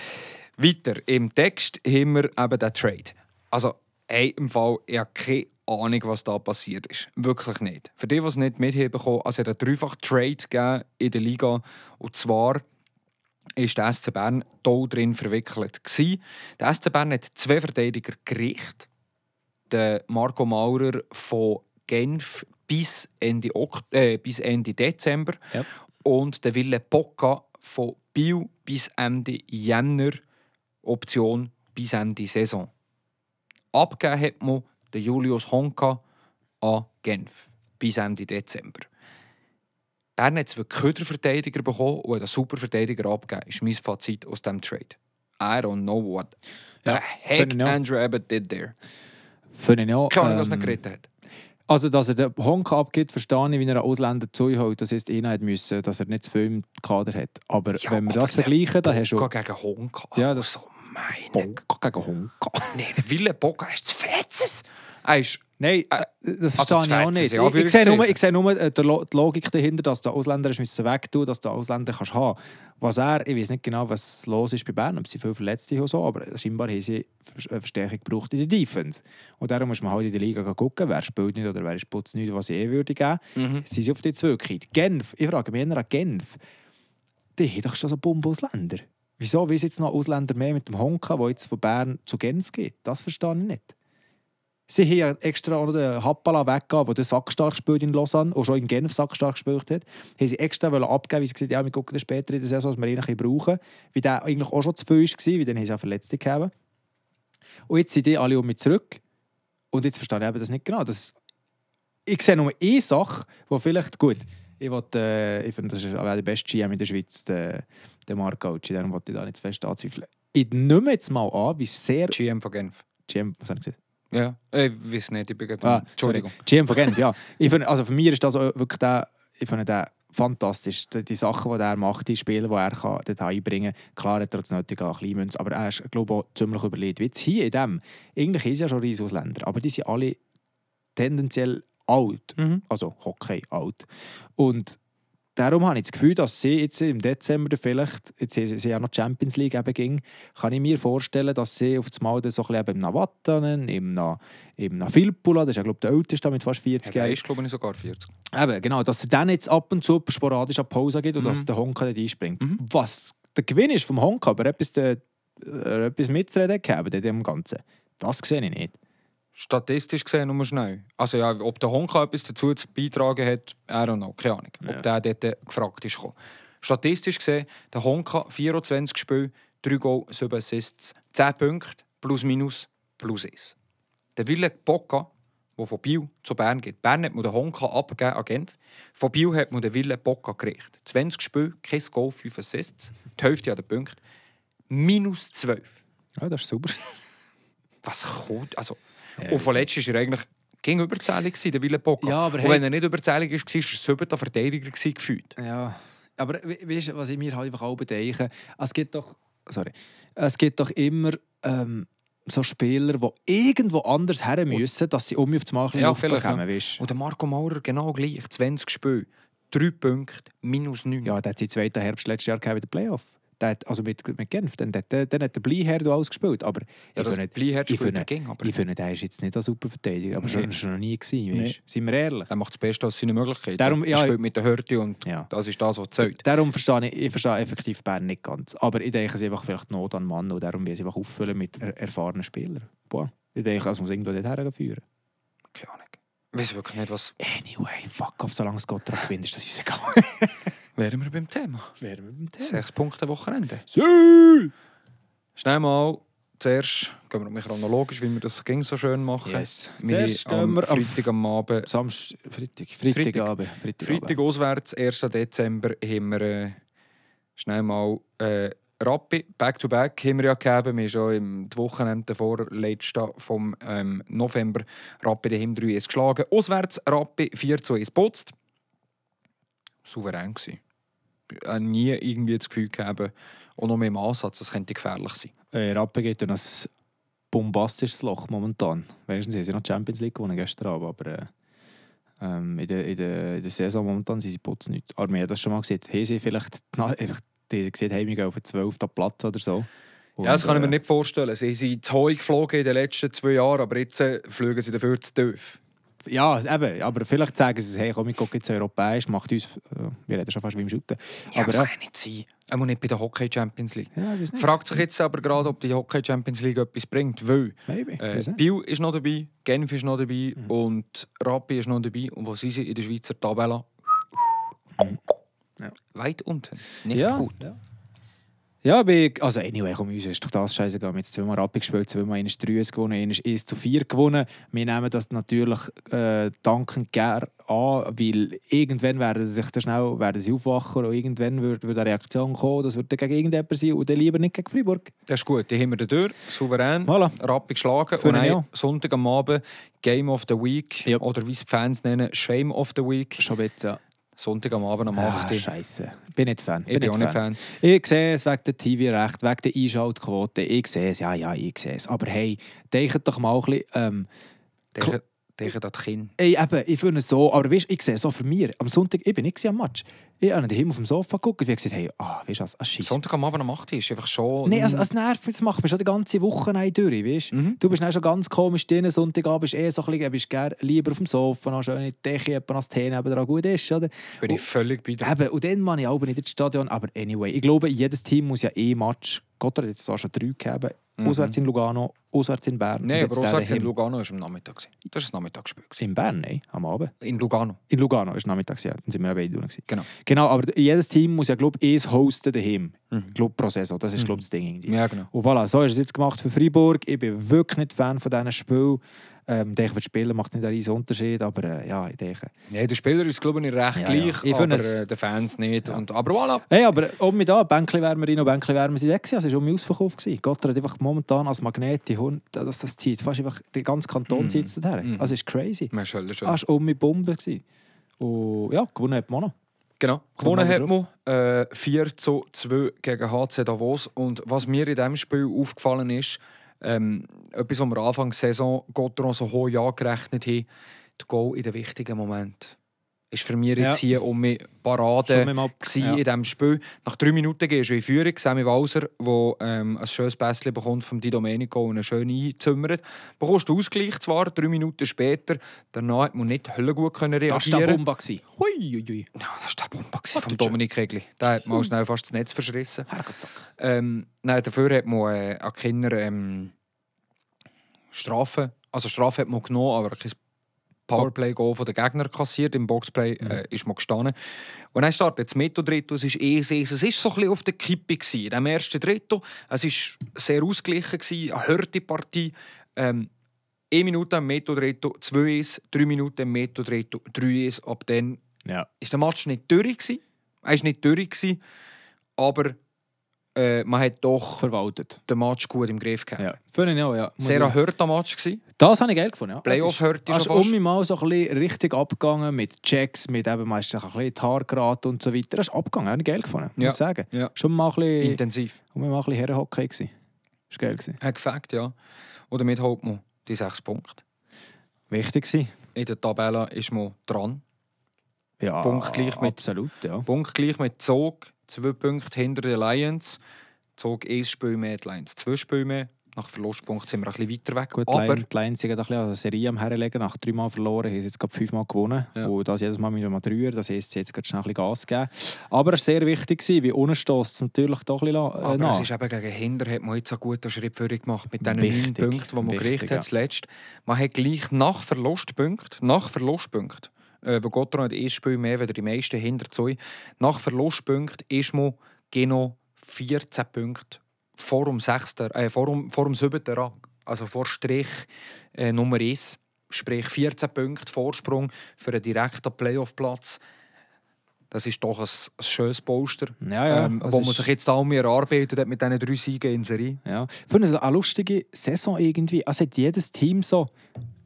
Weiter, im Text haben wir eben den Trade. Also, hey, im Fall, ich habe keine Ahnung, was da passiert ist. Wirklich nicht. Für die, die es nicht mitbekommen also es hat einen dreifach Trade gegeben in der Liga. Und zwar ist der SC Bern toll drin verwickelt. Gewesen. Der SC Bern hat zwei Verteidiger gerichtet. Der Marco Maurer von Genf bis Ende, äh, bis Ende Dezember Ja. und der Wille Bocca von Biel bis Ende Jänner, Option bis Ende Saison. Abgegeben hat man den Julius Honka an Genf bis Ende Dezember. Bern hat zwei Köderverteidiger bekommen und einen super Verteidiger abgegeben. ist mein Fazit aus diesem Trade. I don't know what the Ja, heck. Andrew Abbott did there. Finde ich auch. Keine Ahnung, was er ähm, geredet hat. Also, dass er den Honka abgibt, verstehe ich, wie er einen Ausländer zuholt. Das ist einer müssen, dass er nicht zu viel im Kader hat. Aber Ja, wenn wir aber das vergleichen, dann hast du... Gegen Honka. Ja, das- So, meine Bonka gegen Honka. Nee, der Wille Bocca ist zu fetzes. Er ist... Nein, Äh, das also verstehe ich zu auch nicht. ja, Ich, ich sehe nur, ich sehe nur äh, die Lo- die Logik dahinter, dass der Ausländer ist müssen wegtun, dass du Ausländer kannst haben. Was er, ich weiß nicht genau, was los ist bei Bern, ob sie viel Verletzte haben so, aber scheinbar haben sie eine Verstärkung gebraucht in der Defense. Und darum muss man halt in der Liga gucken, wer spielt nicht oder wer ist putzt nicht, was ich eh würde geben. Mhm. Sie sind auf die gekriegt. Genf, ich frage mich eher an Genf, die haben doch schon so Bombe-Ausländer. Wieso will jetzt noch Ausländer mehr mit dem Honka, der jetzt von Bern zu Genf geht? Das verstehe ich nicht. Sie haben ja extra noch den Happala weggegeben, der den Sackstark spielt in Lausanne und schon in Genf Sackstark gespielt hat. Haben sie extra abgeben, weil sie gesagt haben, ja, wir gucken dann später in der Saison, was wir ihn brauchen. Weil der eigentlich auch schon zu viel war, weil dann haben sie auch Verletzte gehabt. Und jetzt sind die alle um mich zurück. Und jetzt verstehe ich eben das nicht genau. Das, ich sehe nur eine Sache, die vielleicht, gut, ich, will, äh, ich finde, das ist der beste GM in der Schweiz, der, der Mark Gauci, darum wollte ich da nicht zu fest anzweifeln. Ich nehme jetzt mal an, wie sehr... GM von Genf. GM, was habe ich gesagt? Ja, ich weiß nicht, ich bin gerade... Ah, Entschuldigung. Sorry. GM von Genf, ja. Ich finde, also für mich ist das wirklich der, ich finde den fantastisch. Die, Sachen, die er macht, die Spiele, die er kann, dort einbringen kann. Klar hat er das nötig an Kleinmünz, aber er ist, glaube ich, auch ziemlich überlegt. Wie hier in dem, eigentlich ist ja schon Riesausländer, aber die sind alle tendenziell alt. Mhm. Also Hockey alt. Und darum habe ich das Gefühl, dass sie jetzt im Dezember vielleicht, jetzt haben sie ja noch Champions League eben ging, kann ich mir vorstellen, dass sie auf das Mal dann so ein bisschen eben im Navattanen, im, Na, im Na Filppula, das ist ja glaube ich der älteste mit fast 40 Ja, Jahren. ist, glaube ich, sogar 40. Eben, genau, dass er dann jetzt ab und zu sporadisch eine Pause gibt und Mhm. dass der Honka dort einspringt. Mhm. Was der Gewinn ist vom Honka, aber etwas, der, äh, etwas mitzureden gehabt in dem Ganzen, das sehe ich nicht. Statistisch gesehen nur schnell. Also ja, ob der Honka etwas dazu zu beitragen hat, I don't know, keine Ahnung. Ob der dort gefragt ist. gekommen. Statistisch gesehen, der Honka 24 Spiele, 3 Goal, 7 Assists, 10 Punkte, plus minus, plus 1. Der Wille Bocca, der von Biel zu Bern geht. Bern hat den Honka abgegeben an Genf. Von Biel hat man den Wille Bocca gerichtet. 20 Spiele, kein Goal, 5 Assists, die Hälfte an den Punkten. Minus 12. Ja, das ist super. Was kommt? Also, Ja, und von letztes war er eigentlich gegen überzählig, der Wille Bocca. Ja, aber und hey- wenn er nicht überzählig war, war er ein siebter Verteidiger gefühlt. Ja, aber we- weißt du, was ich mir halt einfach auch bedenke? Es gibt doch, sorry, es gibt doch immer ähm, so Spieler, die irgendwo anders her müssen, dass sie um mich auf ein bisschen Ja, Luft bekommen, ja. Und der Marco Maurer genau gleich. 20 Spiele, 3 Punkte, minus 9. Ja, der hat seinen zweiten Herbst letztes Jahr in den Playoff. Hat, also mit, mit Genf, dann, dann, dann hat der Bleiherd alles gespielt. Aber ja ich finde, Bleiherd ich finde, er aber ich finde, der ist jetzt nicht ein super Verteidiger. Aber Nee. schon, schon noch nie gewesen? Nee. Sind wir ehrlich? er macht das Beste aus seinen Möglichkeiten. Darum- ja, er spielt mit der Hürde und Ja. das ist das, was zählt. Darum verstehe ich, ich verstehe effektiv Bern nicht ganz. Aber ich denke, es ist einfach vielleicht Not an Mann und darum will sie einfach auffüllen mit er erfahrenen Spielern. Boah. Ich denke, es muss irgendwo dorthin führen. Keine Ahnung. Weiß wirklich nicht, was... Anyway, fuck off, solange es Gottra gewinnt, ist das uns egal. Wären wir beim Thema. Wären wir beim Thema. Sechs Punkte Wochenende. Sü! Schnell mal, zuerst gehen wir mal chronologisch, wie wir das ging so schön machen. Yes. Wir Zuerst am wir Freitag am Abend, Samstag, Freitag, Freitagabend. Freitagabend. Freitag auswärts, 1. Dezember, haben wir äh, schnell mal äh, Rappi, Back-to-Back haben wir ja gegeben. Wir haben schon im Wochenende vor letzten vom ähm, November Rappi daheim 3 1 geschlagen. Auswärts Rappi 4 zu 1 putzt. Souverän gewesen. Ich habe nie irgendwie das Gefühl gehabt, auch noch mehr im Ansatz, das könnte gefährlich sein. Äh, Rappe geht in ein bombastisches Loch momentan. Wenigstens haben sie noch die Champions League gewonnen gestern Abend, aber äh, ähm, in, der, in, der, in der Saison momentan sind sie putzen nicht. Aber wir haben das schon mal gesehen. Haben sie vielleicht einfach die gesehen, hey, wir gehen auf den 12. Platz oder so. ja, das kann ich mir äh, nicht vorstellen. Sie sind zu hoch geflogen in den letzten zwei Jahren, aber jetzt äh, fliegen sie dafür zu tief. Ja, eben, aber vielleicht sagen sie, hey, komm, ich gucke jetzt europäisch, macht uns, äh, wir reden schon fast wie im Shooten. Ja, aber das ja, kann nicht sein. Auch nicht bei der Hockey Champions League. ja. Fragt sich jetzt aber gerade, ob die Hockey Champions League etwas bringt, weil Maybe, äh. Biel ist noch dabei, Genf ist noch dabei Mhm. und Rappi ist noch dabei. Und wo sind sie in der Schweizer Tabelle? Ja. Weit unten. Nicht ja, gut. Ja. Ja, aber also anyway, komm, uns ist doch das scheißegal. Wir haben jetzt zweimal Rappi gespielt, zweimal 1 3 gewonnen, 1 1 zu 4 gewonnen. Wir nehmen das natürlich äh, dankend gerne an, weil irgendwann werden sie sich dann schnell werden sie aufwachen und irgendwann wird, wird eine Reaktion kommen, das wird dann gegen irgendjemand sein und dann lieber nicht gegen Freiburg. Das ist gut. Die haben wir da durch. Souverän. Voilà. Rappi geschlagen. Für und ja. Sonntag am Abend Game of the Week. Ja. Oder wie es die Fans nennen, Shame of the Week. Schon jetzt, ja. Sonntag am Abend am Ah, 8. Scheiße. Bin nicht Fan. ich bin auch nicht Fan. Ich sehe es wegen der TV-Recht, wegen der Einschaltquote. Ich sehe es, ja, ja, ich sehe es. Aber hey, denkt doch mal ein bisschen, ähm, denke an die Kinder. Ey, eben, ich finde es so, aber weißt, ich sehe es so für mich. Am Sonntag, ich bin nicht am Match. Ich habe daheim auf dem Sofa geguckt und ich gesagt, hey, ah, weißt du was, ah, Scheiße. Sonntag am Abend am 8. ist einfach schon... Nein, also, es nervt mich, das macht mich schon die ganze Woche rein durch, weißt? Mhm. Du bist dann schon ganz komisch drin, Sonntagabend bist eh so ein bisschen, bist gerne lieber auf dem Sofa, noch schön in die Decke, jemand als Tee dran gut ist, oder? bin ich völlig bei dir. Eben, und dann mache ich aber nicht ins Stadion, aber anyway, ich glaube, jedes Team muss ja eh Match, Gott hat jetzt auch schon drei gegeben, auswärts in Lugano, auswärts in Bern. und Nein, aber auswärts in. Lugano war am Nachmittag. Das war ein Nachmittagsspiel. In Bern, nein, am Abend. In Lugano. In Lugano ist Nachmittags, ja, dann sind wir ja beide gewesen. Genau. Genau, aber jedes Team muss ja, glaube ich, hosten daheim. Ich glaube, pro Saison. Das ist, glaube ich, das Ding. irgendwie. Ja, genau. Und voilà, so ist es jetzt gemacht für Freiburg. Ich bin wirklich nicht Fan von diesen Spielen. Ähm, ich denke, für die Spieler macht es nicht einen riesen Unterschied, aber äh, ja, ich denke. Ja, der Spieler ist, glaube ich, recht Ja, gleich, ja. Aber es- äh, den Fans nicht. Und, aber voilà. Hey, aber um mich da, Bänkli wärmer rein und Bänkli wärmer sind weg. es war um ausverkauft. gewesen. Gott hat einfach momentan als Magnet die Hund, das, das zieht. Fast einfach, der ganze Kanton Mhm. zieht es dorthin. Mhm. Also, ist crazy. Man schon. Ah, es war um mich Bombe. gewesen. Und ja, gewonnen hat man noch. Genau. Gewonnen hat man äh, 4 zu 2 gegen HC Davos. Und was mir in diesem Spiel aufgefallen ist, ähm, etwas, was wir Anfang der Saison Gotteron so hoch angerechnet haben, der Goal in den wichtigen Moment. Ist für mich jetzt Ja. hier um mich Parade mal- ja. in diesem Spiel. Nach drei Minuten gehst du in Führung. Sammy Walser, der ähm, ein schönes Pässchen bekommt vom Di Domenico und einen schön einzimmert. Bekommst du Ausgleich zwar, drei Minuten später. Danach hat man nicht höllengut können Das war reagieren. der Bombe. Hui, hui, hui. Ja, das war Bombe Warte, von Dominik Regli. Der hat mal schnell fast das Netz verschrissen. Ähm, nein, dafür hat man äh, an Kinder ähm, Strafe. Also Strafe hat man genommen, aber kein Powerplay-Goal von den Gegner kassiert. Im Boxplay äh, ist man gestanden. Und dann startet das Mitteldrittel. Es ist eh sehr, es ist so ein bisschen auf der Kippe gewesen. Dem ersten Drittel. Es ist sehr ausgeglichen gewesen, eine harte Partie. Ähm, 1 Minute im Mitteldrittel, 2-1, 3 Minuten im Mitteldrittel, 3-1. Ab dann Ja. ist der Match nicht durch gewesen. Er war nicht durch gewesen, aber äh, man hat doch Verwaltet. den Match gut im Griff gehabt. Ja. Finde ich auch, ja. Muss Sehr ich- ein harter Match gewesen. Das habe ich geil gefunden. Ja. Playoff-Hürde Es ist um mich mal so ein bisschen richtig abgegangen mit Checks, mit eben meistens ein bisschen geraten und so weiter. Das ist abgegangen, habe ich geil gefunden, muss Ja. ich sagen. Ja. Schon mal ein bisschen, Intensiv. um mich mal ein bisschen Herrenhockey gewesen. Das war geil. Gewesen. Hat gefällt, ja. Und damit holt man die sechs Punkte. Wichtig gewesen. In der Tabelle ist man dran. Ja, Punktgleich mit- Absolut, ja. Punktgleich mit Zog. Zwei Punkte hinter den Lions. Zog ein Spiel mehr, die Lions zwei Spiele mehr. Nach Verlustpunkt sind wir ein bisschen weiter weg. Gut, aber die Lions sind ein bisschen an der Serie am herlegen. Nach dreimal verloren haben sie jetzt gerade fünfmal gewonnen. Ja. Und das jedes Mal mit einem Dreier. Das heisst, sie jetzt gerade schnell ein bisschen Gas geben. Aber es war sehr wichtig, wie unten stößt es natürlich doch ein bisschen äh, Aber nach. es ist eben gegen Hinder hat man jetzt einen guten Schritt vorwärts gemacht mit diesen neun Punkten, die man wichtig, gerichtet hat zuletzt. Man hat gleich nach Verlustpunkten, nach Verlustpunkten, äh, wo Gotthard hat ein Spiel mehr als die meisten hinter zwei, nach Verlustpunkten ist man genau 14 Punkte vor dem, 6., äh, vor dem, vor dem 7. Rang, also vor Strich äh, Nummer 1. Sprich 14 Punkte Vorsprung für einen direkten Playoff-Platz. Das ist doch ein, ein schönes Poster, Ja, ja, ähm, wo man sich jetzt auch mehr erarbeitet hat mit diesen drei Siegen in Serie. Ja. Ich finde es eine lustige Saison irgendwie. Also hat jedes Team so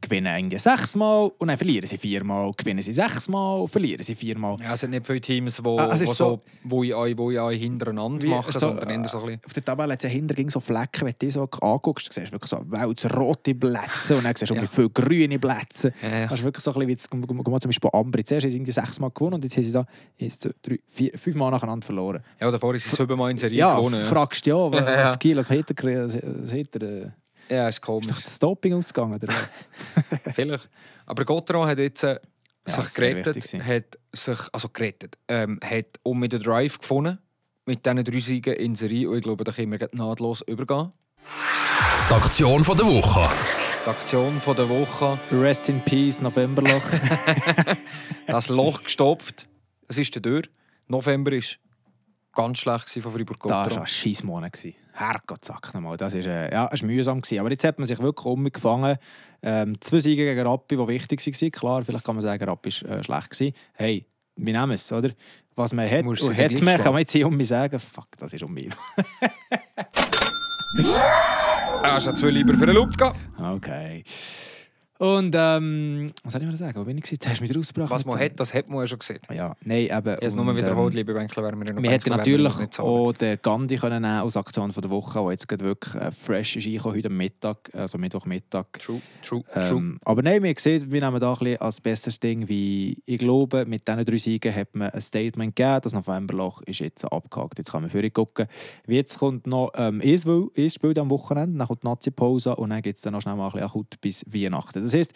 gewinnen irgendwie sechsmal und dann verlieren sie viermal, gewinnen sie sechsmal, verlieren sie viermal. Ja, es sind nicht viele Teams, wo, Ah, wo, so, wo ich euch, wo ich euch hintereinander Wie mache, so, sondern eher äh, so ein bisschen... Auf der Tabelle hat es ja hinter so Flecken, wenn du die so anguckst, du siehst wirklich so rote Plätze und dann siehst du Ja. viele grüne Plätze. Ja, ja. Das ist wirklich so ein bisschen wie jetzt, mal zum Beispiel Ambri. Zuerst haben sie irgendwie sechsmal gewonnen und jetzt haben sie da zwei, drei, vier, fünfmal nacheinander verloren. Ja, davor ist es siebenmal in Serie Ja, gewonnen. Ja, fragst du ja, was, Kiel, was hat er, was hat er, äh, ja ist ist komisch. doch das Doping ausgegangen oder was? Vielleicht. Aber Gotteron hat jetzt äh, Ja, sich gerettet, hat sich, also gerettet, ähm, hat um mit den Drive gefunden, mit diesen drei Siegen in Serie und ich glaube, da können wir nahtlos übergehen. Die Aktion von der Woche. Die Aktion von der Woche, Rest in Peace, Novemberloch. das Loch gestopft, es ist der Tür. November war ganz schlecht von fribourg Das war ein Scheissmonat. Herrgott, sag nochmal. Das war äh, ja, mühsam. Gewesen. Aber jetzt hat man sich wirklich umgefangen. Ähm, zwei Siege gegen Rappi, die wichtig waren. Klar, vielleicht kann man sagen, Rappi war äh, schlecht. Gewesen. Hey, wir nehmen es, oder? Was man hat, Musst und du hat man, kann man jetzt hier um mich sagen, fuck, das ist um mich. Er ist ja zwei lieber für einen Loop gehen. Okay. Und, ähm, was soll ich mal sagen? Wo bin ich? gewesen? Jetzt hast du mich rausgebracht. Was man hat, das hat man ja schon gesehen. Ja, nein, eben. Und, nur wiederholt, ähm, liebe Bänkler, wären wir hätten natürlich auch den Gandhi können nehmen als Aktion von der Woche, der jetzt gerade wirklich äh, fresh ist reingekommen, heute Mittag, also Mittwochmittag. True, true, true. Ähm, aber nein, wir sehen, wir nehmen da ein bisschen als bestes Ding, wie ich glaube, mit diesen drei Siegen hat man ein Statement gegeben. Das Novemberloch ist jetzt abgehakt. Jetzt kann man für gucken. Wie Jetzt kommt noch ähm, ein Spiel am Wochenende, dann kommt die Nazi-Pause und dann gibt es dann noch schnell mal ein bisschen akut bis Weihnachten. Das heisst,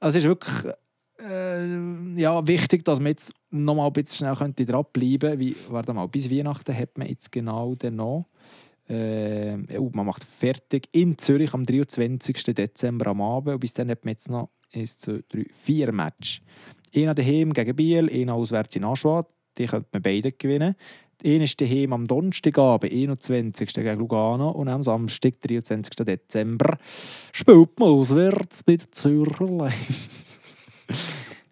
es ist wirklich äh, ja, wichtig, dass man jetzt noch mal ein bisschen schnell dranbleiben könnte. Wie, warte mal, bis Weihnachten hat man jetzt genau den noch. Äh, oh, man macht fertig in Zürich am 23. Dezember am Abend. Und bis dann hat man jetzt noch 1, 2, 3, 4 Matches. Einer daheim gegen Biel, einer auswärts in Aschwad. Die könnte man beide gewinnen. Einer ist daheim am Donnerstagabend, 21. gegen Lugano. Und am Samstag, 23. Dezember, spielt man auswärts bei den Zürcher Lions.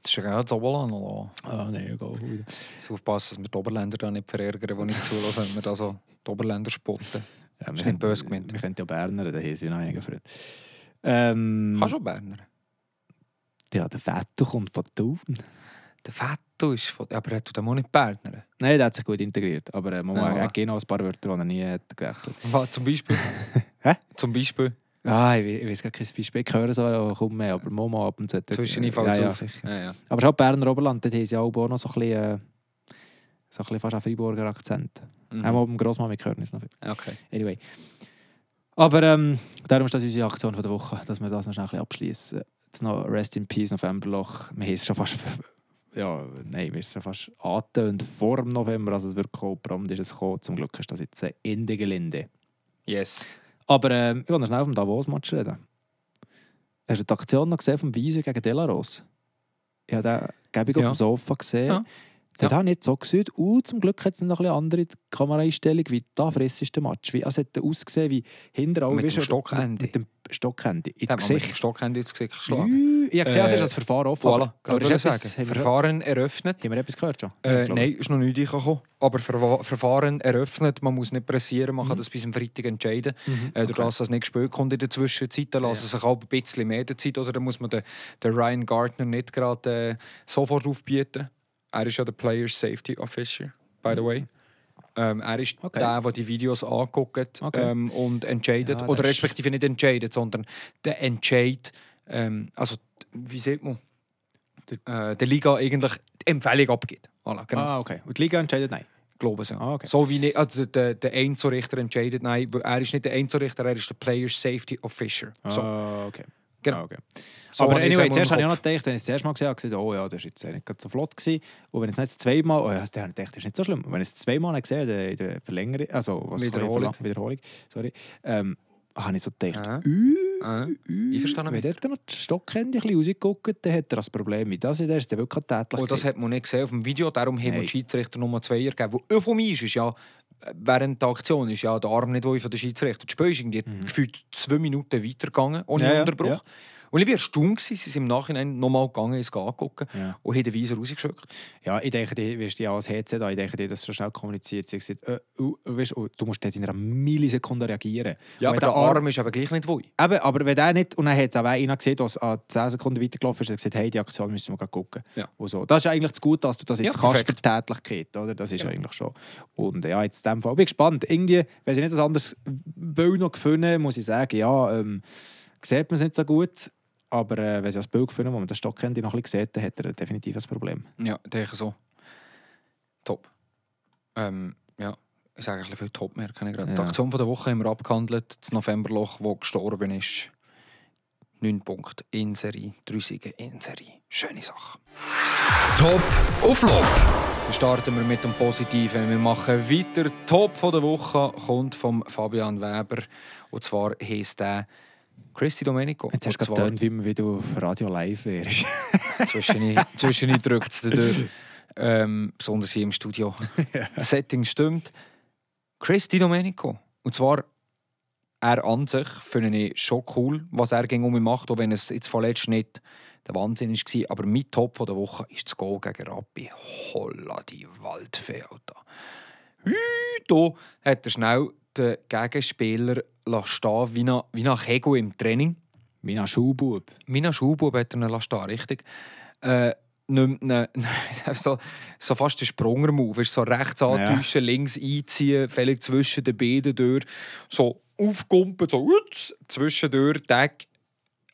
Das ist ja gerade das Oberland. Ah, nein, egal. Ich aufpassen, dass wir die Oberländer da nicht verärgern, die nicht zulassen, wenn wir da so die Oberländer spotten. Ja, Ist nicht böse gemeint. Wir können ja Berner, da haben sie noch einen Freund. Ähm, Kannst du Berner? ja, der Vettel kommt von Thun. Der Vettel ist von... Aber er tut auch nicht Berner. Nein, der hat sich gut integriert. Aber äh, man Ja, hat genau ein paar Wörter, die er nie hat gewechselt Was, zum Beispiel? Hä? Zum Beispiel? Ah, ich, ich weiß gar kein Beispiel. Ich höre so, ja, kaum mehr, aber Momo ab und zu. hat Zwischen ja, ja. Ja, ja. Aber schon Berner Oberland, dort haben sie auch noch so ein bisschen, äh, so ein bisschen fast einen Freiburger Akzent. Mhm. Einmal beim Grossmann mit hören es noch. Okay. Anyway. Aber ähm, darum ist das unsere Aktion von der Woche, dass wir das noch schnell abschließen. Jetzt noch Rest in Peace Novemberloch. Wir haben es schon fast. Ja, nein, wir sind schon fast angetönt vor dem November, als es wirklich kommt. ist es gekommen. Zum Glück ist das jetzt äh, Ende Gelände. Yes. Aber ähm, ich will noch schnell vom Davos-Match reden. Hast du die Aktion noch gesehen vom Wieser gegen Delaros? Ich habe den Gäbig auf Ja. dem Sofa gesehen. Ja. Ja. hat nicht so gesehen. Und zum Glück hat es noch ein bisschen andere Kameraeinstellung, wie da friss ist der Match. Wie, also hat er ausgesehen wie hinter alle Mit dem Wissen- Stockende. Mit dem Stockende. Ins man mit dem. Stockhandy ins Gesicht geschlagen. Ich habe gesehen, es Äh, ist das Verfahren offen. Voilà, aber- kann aber sagen. Verfahren eröffnet. Haben wir etwas gehört schon? Äh, nein, ist noch nicht gekommen. Aber Verwa Verfahren eröffnet. Man muss nicht pressieren, man kann Mhm. das bis am Freitag entscheiden. Mhm, Äh, okay. das, dass nicht gespielt kommt in der Zwischenzeit, dann lassen sich auch ein bisschen mehr Zeit. Oder dann muss man den, den Ryan Gardner nicht gerade äh, sofort aufbieten. Er ist ja der Players Safety Officer, by the way. Ähm, er ist Mhm. Okay. der, der die Videos anguckt Okay. ähm, und entscheidet. Ja, Oder respektive nicht entscheidet, sondern der Entscheid, ähm, also wie sieht man, äh, der Liga eigentlich die Empfehlung abgibt. Voilà, genau. Ah, okay. Und die Liga entscheidet nein. Glaube. Ja. Ah, okay. So wie nicht, also der, der Einzelrichter entscheidet, nein, er ist nicht der Einzelrichter, er ist der Player Safety Officer. So, Ah, okay. Genau. Ah, okay. so aber ich anyway, zuerst habe ich auch noch gedacht, wenn ich es das erste Mal gesehen habe, ich oh ja, das war jetzt nicht so flott. Gewesen. Und wenn ich es nicht das zweite Mal, oh ja, dann habe ich gedacht, das ist nicht so schlimm. Und wenn ich es das zweite Mal gesehen habe, in der Verlängerung, also was ich Wiederholung. Wiederholung, sorry, ähm, habe ich so gedacht, Ah. ü, Ah, ü, einverstanden wenn mit. dort noch das Stockhandy ein bisschen rausgeguckt, dann hat er das Problem mit das, der ist dann wirklich tätlich. Und das gewesen. hat man nicht gesehen auf dem Video, darum haben wir den Schiedsrichter Nummer 2 gegeben. Wo Euphorie ist, ist ja, äh, während der Aktion ist ja der Arm nicht wohl von der Schiedsrichter. Das Spiel ist irgendwie gefühlt zwei Minuten weitergegangen, ohne Mhm. Ja, Unterbruch. ja. Und ich war erstaunt, sie sind im Nachhinein nochmal gegangen, es angucken Ja. und haben den Weiser rausgeschickt. Ja, ich denke, die wirst du ja als HC da, ich denke, die das so schnell kommuniziert. Sie hat gesagt, äh, uh, weißt, du, du musst dort in einer Millisekunde reagieren. Ja, aber der Arm ist aber gleich nicht wohl. Eben, aber wenn der nicht, und dann hat auch einer gesehen, dass an 10 Sekunden weitergelaufen ist, hat er gesagt, hey, die Aktion müssen wir gucken. Ja. Und so. Das ist eigentlich das Gute, dass du das jetzt Ja, kannst für perfekt. Tätlichkeit, oder? Das ist eigentlich schon. Und ja, jetzt in dem Fall, ich bin gespannt. Irgendwie, wenn sie nicht ein anderes Bild noch gefunden, muss ich sagen, ja, ähm, sieht man es nicht so gut. Aber äh, wenn sie das Bild gefunden, wo man den Stockhandy noch ein bisschen sieht, dann hat er definitiv ein Problem. Ja, ich denke so. Top. Ähm, ja, ich sage ein bisschen viel Top, merke ich gerade. Die Ja. Aktion von der Woche haben wir abgehandelt. Das Novemberloch, das gestorben ist. 9 Punkte in Serie, 3 Siege in Serie. Schöne Sache. Top auf Flop. Dann starten wir mit dem Positiven. Wir machen weiter. Top von der Woche kommt von Fabian Weber. Und zwar heisst der Christy Domenico. Jetzt hast du getönt, wie man wieder auf Radio live wärst. Zwischen zwischen drückt es durch. Ähm, besonders hier im Studio. Das Setting stimmt. Chris Di Domenico. Und zwar, er an sich finde ich schon cool, was er gegen mich macht, auch wenn es jetzt vorletzt nicht der Wahnsinn war. Aber mein Top der Woche ist das Goal gegen Rappi. Holla, die Waldfee, Alter. Hier hat er schnell den Gegenspieler stehen, wie ein, wie ein Kegel im Training. Mein Schulbub. Mina Schulbub hat er ihn stehen, richtig. Äh, nimmt ihn, so, so fast den Sprunger-Move. So rechts antäuschen, links einziehen, völlig zwischen den Beinen durch. So aufkumpen, so utz, zwischendurch, Tag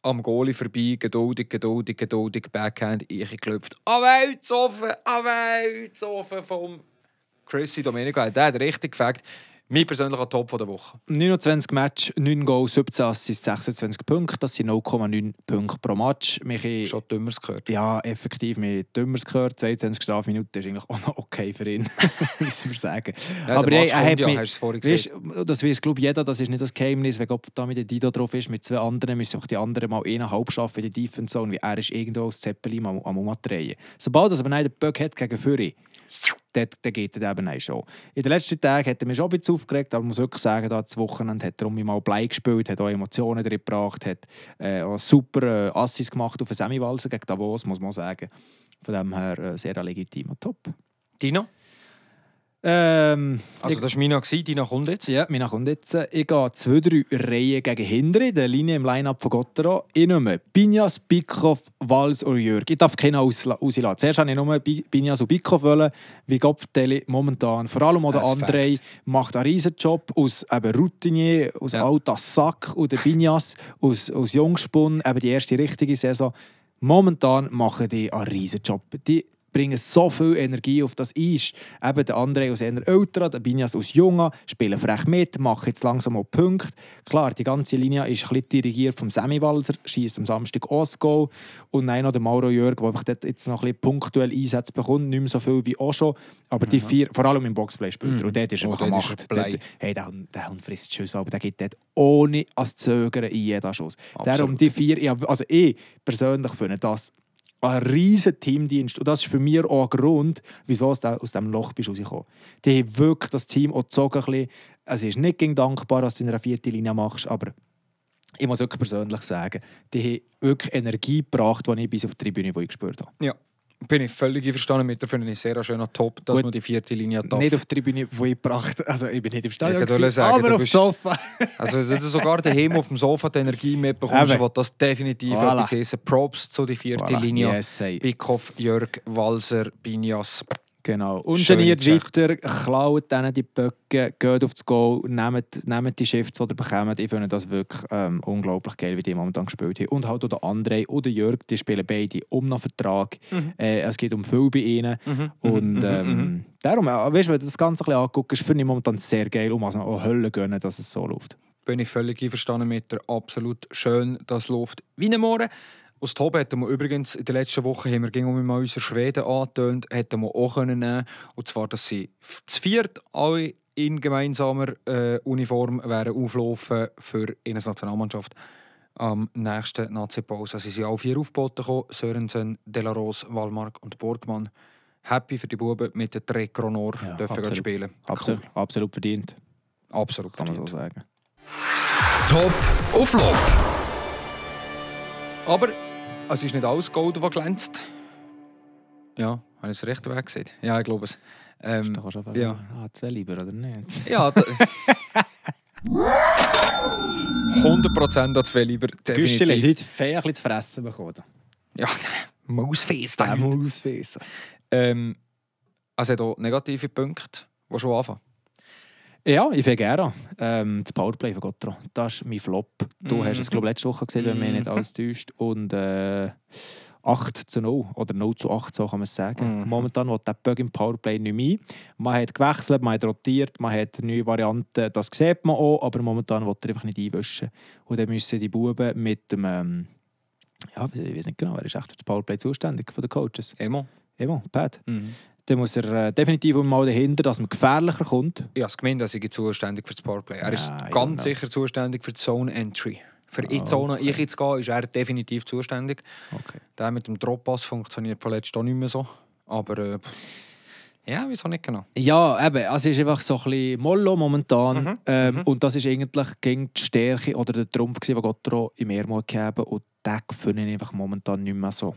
am Goalie vorbei, geduldig, geduldig, geduldig, Backhand, eingeklopft. Away, offen, away, offen vom Chrissy Domenico. Der hat richtig gefällt. Mein persönlicher Top der Woche. 29 Match, 9 Goals, 17 Assists, 26 Punkte. Das sind 0,9 Punkte pro Match. Michi, Schon Dümmers gehört. ja, effektiv mit Dümmers gehört. 22 Strafminuten ist eigentlich auch noch okay für ihn, müssen wir sagen. Ja, Aber Match er hat ja, mich, hast vorhin weißt, das weiß glaube jeder, das ist nicht das Geheimnis. Wenn Gott da mit der Dido drauf ist, mit zwei anderen, müssen auch die anderen mal eineinhalb schaffen in der Defense Zone, wie er ist irgendwo aus Zeppelin am, am Umdrehen. Sobald er aber einen Böck hat gegen Führer, dann, dann geht er eben auch schon. In den letzten Tagen hat er mich schon ein bisschen aufgeregt, aber ich muss wirklich sagen, da das Wochenende hat er um mich mal Blei gespielt, hat auch Emotionen drin gebracht, hat äh, super äh, Assis gemacht auf den Semiwalser gegen Davos, muss man sagen. Von dem her äh, sehr legitim und top. Dino? Ähm, Also, das war gewesen. Dina kommt jetzt. ja, meine kommt jetzt. Ich gehe zwei, drei Reihen gegen hinten in der Linie im Line-Up von Gottero. Ich nehme Binjas, Bikov, Wals und Jörg. Ich darf keinen ausla- rauslassen. Zuerst wollte ich nur Binjas und Bikov, wollen, wie Gopfdeli momentan. Vor allem auch der André macht einen riesen Job aus eben Routinier, aus Ja. alter Sack. Und der aus, aus Jungspun, eben die erste richtige Saison. Momentan machen die einen riesen Job. Die bringen so viel Energie auf das Eis. Eben der André aus einer Älteren, der Binjas aus Jungen, spielen frech mit, machen jetzt langsam auch Punkte. Klar, die ganze Linie ist ein bisschen dirigiert vom Sammy Walser, schießt am Samstag Goal. Und dann noch der Mauro Jörg, der einfach jetzt noch ein bisschen punktuell Einsätze bekommt, nicht mehr so viel wie auch schon. Aber die vier, vor allem im Boxplay spielt er. Und dort ist er Oh, einfach ist Macht. Hey, der, Hund- der Hund frisst Schüsse, aber der geht dort ohne als Zögern in jeden Schuss. Darum die vier, also ich persönlich finde das ein riesen Teamdienst. Und das ist für mich auch ein Grund, wieso du aus diesem Loch bist rausgekommen. Die haben wirklich das Team auch gezogen. Es ist nicht gegen dankbar, dass du in einer vierten Linie machst, aber ich muss wirklich persönlich sagen, die haben wirklich Energie gebracht, die ich bis auf die Tribüne wo ich gespürt habe. Ja. Bin ich völlig einverstanden mit der finde ich sehr schöner Top, dass Gut. man die vierte Linie darf. Nicht auf die Tribüne, wo ich gebracht also ich bin nicht im Stadion, Ich gewesen, sagen, aber auf dem Sofa. Also, dass du sogar daheim auf dem Sofa die Energie mitbekommst, Eben. was das definitiv Voilà. etwas heissen. Props zu die vierte Voilà. Linie. Yes. Bikoff, Jörg, Walser, Binjas. Genau. Ungeniert weiter, klaut denen die Böcke, geht aufs Goal, nehmt, nehmt die Shifts, die ihr bekommt. Ich finde das wirklich ähm, unglaublich geil, wie die momentan gespielt haben. Und halt auch der André und der Jörg, die spielen beide um einen Vertrag. Äh, es geht um viel bei ihnen. Und ähm, darum, äh, weißt wenn du das Ganze ein bisschen anguckst, finde ich momentan sehr geil, um also auch Hölle gönnen, dass es so läuft. bin ich völlig einverstanden mit der absolut schön, das läuft wie ein Mohren. Aus Tobi hätten wir übrigens in den letzten Wochen haben wir ging um mal unsere Schweden angetönt, hätten wir auch können nehmen. Und zwar, dass sie zu viert alle in gemeinsamer äh, Uniform wären auflaufen für ihre Nationalmannschaft am nächsten Nazi-Pause. Also sie sind alle vier aufgeboten gekommen, Sörensen, Delaros, Wallmark und Borgmann. Happy für die Buben mit der Tre Kronor Ja, dürfen absolut. spielen. Absolut, absolut verdient, Cool. Absolut kann man so verdient. sagen. Top auf Flop. Aber es ist nicht alles Gold, das glänzt. Ja, habe ich es recht weg gesehen? Ja, ich glaube es. Ähm, Da kannst du einfach ja. ah, zwei lieber, oder nicht? ja, da, 100% an zwei lieber. Güsteli, Definitiv. die Fee ein bisschen zu fressen bekommen. Ja, Mausfest. Der wissen. Ähm, also auch negative Punkte, die schon anfangen. Ja, ich fange gerne an. Ähm, das Powerplay von Gotro. Das ist mein Flop. Du Mhm. hast es, glaube ich, letzte Woche gesehen, wenn mich nicht alles täuscht. Und äh, 8 zu 0 oder 0 zu 8, so kann man es sagen. Mhm. Momentan will der Bug im Powerplay nicht mehr. Man hat gewechselt, man hat rotiert, man hat neue Varianten. Das sieht man auch, aber momentan will er einfach nicht einwischen. Und dann müssen die Buben mit dem... Ähm, ja, ich weiß nicht genau, wer ist echt für das Powerplay zuständig von den Coaches? Emo. Emo, Pat. Mhm. Dann muss er äh, definitiv mal dahinter, dass man gefährlicher kommt. Ich habe es gemeint, dass ich zuständig für das Powerplay. Er ist Ah, ja, ganz no. sicher zuständig für die Zone Entry. Für die Ah, Zone okay. ich jetzt gehe, ist er definitiv zuständig. Okay. Der mit dem Droppass funktioniert vorletzt auch nicht mehr so. Aber äh, ja, wieso nicht genau? Ja, eben, also es ist einfach so ein bisschen Mollo momentan. Mhm, Ähm, mhm. Und das ist eigentlich gegen die Stärke oder der Trumpf, den Gotro im Mehrmut gegeben und den finde ich einfach momentan nicht mehr so.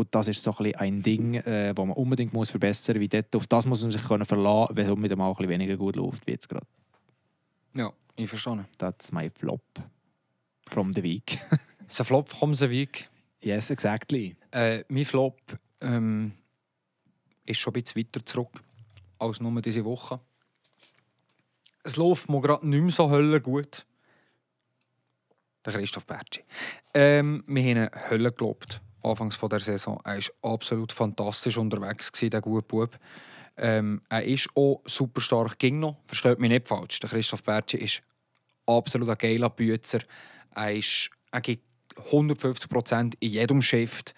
Und das ist so ein, ein Ding, äh, das man unbedingt muss verbessern muss. Dort, auf das muss man sich können verlassen wenn es wieder mal ein bisschen weniger gut läuft, wie jetzt gerade. Ja, ich verstehe. That's my flop from the week. Ist ein Flop vom Weg. yes, exactly. Äh, mein Flop ähm, ist schon ein bisschen weiter zurück als nur diese Woche. Es läuft mir gerade nicht mehr so höllen gut. Der Christoph Bertschi. Ähm, wir haben ihn Hölle gelobt. Anfangs von der Saison. Er war absolut fantastisch unterwegs, gewesen, der gute Bub. Ähm, er ist auch super stark ging noch. Versteht mich nicht falsch. Der Christoph Bertschi ist absolut ein geiler Bützer. Er, ist, er gibt 150% in jedem Shift.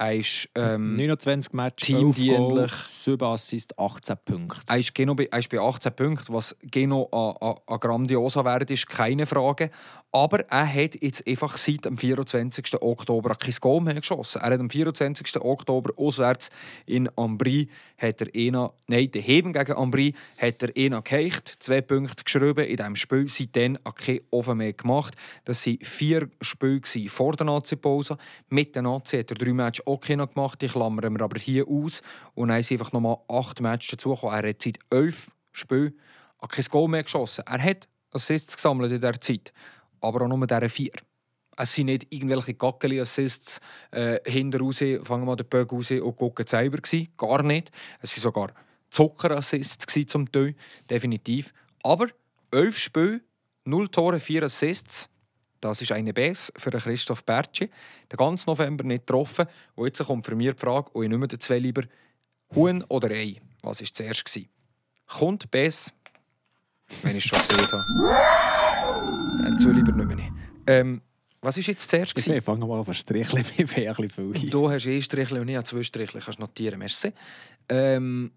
Er ist, ähm, 29 Matches, teamdienlich. 7 Assists, 18 Punkte. er ist, genau bei, er ist bei 18 Punkten, was genau an grandioser Wert ist, keine Frage. Aber er hat jetzt einfach seit dem 24. Oktober kein Goal mehr geschossen. Er hat am 24. Oktober auswärts in Ambry hat er einen, nein, den Heben gegen Ambry hat er einen geheicht, zwei Punkte geschrieben in diesem Spiel, seitdem hat kein Ofen mehr gemacht. Das waren vier Spiele vor der Nazi-Pause. Mit der Nazi hat er drei Matches auch noch gemacht, die klammern wir aber hier aus. Und dann sind einfach nochmal acht Matches dazugekommen. Er hat seit elf Spielen kein Goal mehr geschossen. Er hat Assists gesammelt in dieser Zeit, aber auch nur diese vier. Es sind nicht irgendwelche Gackeli-Assists äh, hinter raus, fangen wir den Böck raus und gucken selber gewesen. Gar nicht. Es waren sogar Zucker-Assists zum Teil, definitiv. Aber elf Spiele, null Tore, vier Assists. Das ist eine Base für Christoph Bertschi. Den ganzen November nicht getroffen. Und jetzt kommt für mich die Frage, ob ich mehr den zwei lieber Huhn oder Ei. Was war zuerst? Gewesen? Kommt Base, wenn ich es schon gesehen habe. Zwei lieber nicht mehr. Ähm, was war jetzt zuerst? gewesen? Ich fange mal auf ein Stricheln, ich bin ein bisschen viel. Du hast eh Strichle und ich habe zwei Strichle. Kannst notieren, merci. Ähm,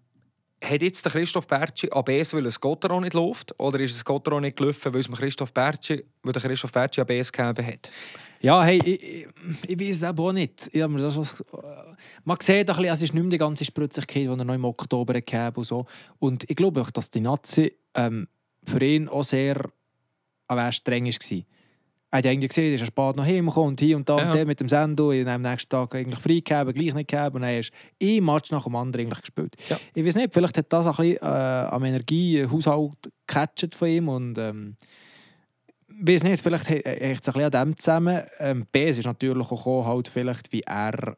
hat jetzt der Christoph Bertschi an BS, weil es Gotteron nicht läuft? Oder ist es Gotteron nicht gelaufen, weil es Christoph Bertschi, weil der Christoph Bertschi an BS gegeben hat? Ja, hey, ich, ich, ich weiß es auch nicht. Ich hab mir das was, äh, man sieht ein bisschen, es ist nicht mehr die ganze Spritzigkeit, die er noch im Oktober gegeben und so. Und ich glaube auch, dass die Nazi ähm, für ihn auch sehr äh, streng war. Er hat eigentlich gesehen, er ist spät noch heimgekommen und hier und da Ja. und der mit dem Sendo und am nächsten Tag eigentlich frei gegeben, gleich nicht gegeben und dann hast du ein Match nach dem anderen eigentlich gespielt. Ja. Ich weiß nicht, vielleicht hat das ein bisschen äh, am Energiehaushalt gecatcht von ihm und ähm, ich weiß nicht, vielleicht hängt es ein bisschen an dem zusammen. Ähm, Bes ist natürlich auch gekommen, halt vielleicht, wie er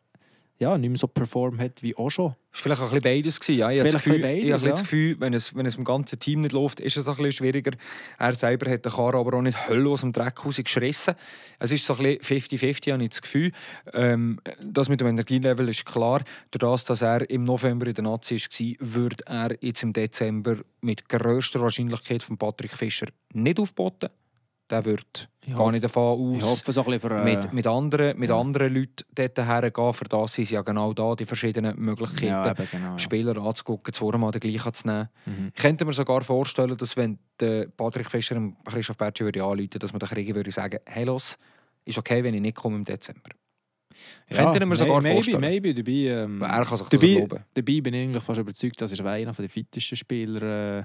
ja, nicht mehr so performt hat wie auch schon. Es war vielleicht ein bisschen beides. Gewesen, ja. Ich habe das Gefühl, ich habe beides, das Gefühl wenn, es, wenn es im ganzen Team nicht läuft, ist es ein bisschen schwieriger. Er selber hat den Karren aber auch nicht Hölle aus dem Dreck rausgeschissen. Es ist so ein bisschen 50-50, habe ich das Gefühl. Ähm, das mit dem Energielevel ist klar. Durch das, dass er im November in der Nazi war, wird er jetzt im Dezember mit grösster Wahrscheinlichkeit von Patrick Fischer nicht aufboten. Der wird Ich gar hoffe- nicht davon aus Ich hoffe so ein bisschen für... Äh, mit, mit, anderen, mit ja. anderen Leuten dort hergehen. Für das sind ja genau da die verschiedenen Möglichkeiten. ja, genau, ja. Spieler anzugucken, zweimal den gleichen zu nehmen. Mhm. Ich könnte mir sogar vorstellen, dass wenn der Patrick Fischer dem Christoph Bertschi würde anrufen, dass man den Kriegen würde sagen, hey los, ist okay, wenn ich nicht komme im Dezember. Könnte ich mir sogar maybe, vorstellen. Maybe, dabei, ähm, er kann sich das dabei, erlauben. dabei bin ich eigentlich fast überzeugt, dass er einer der fittesten Spieler äh,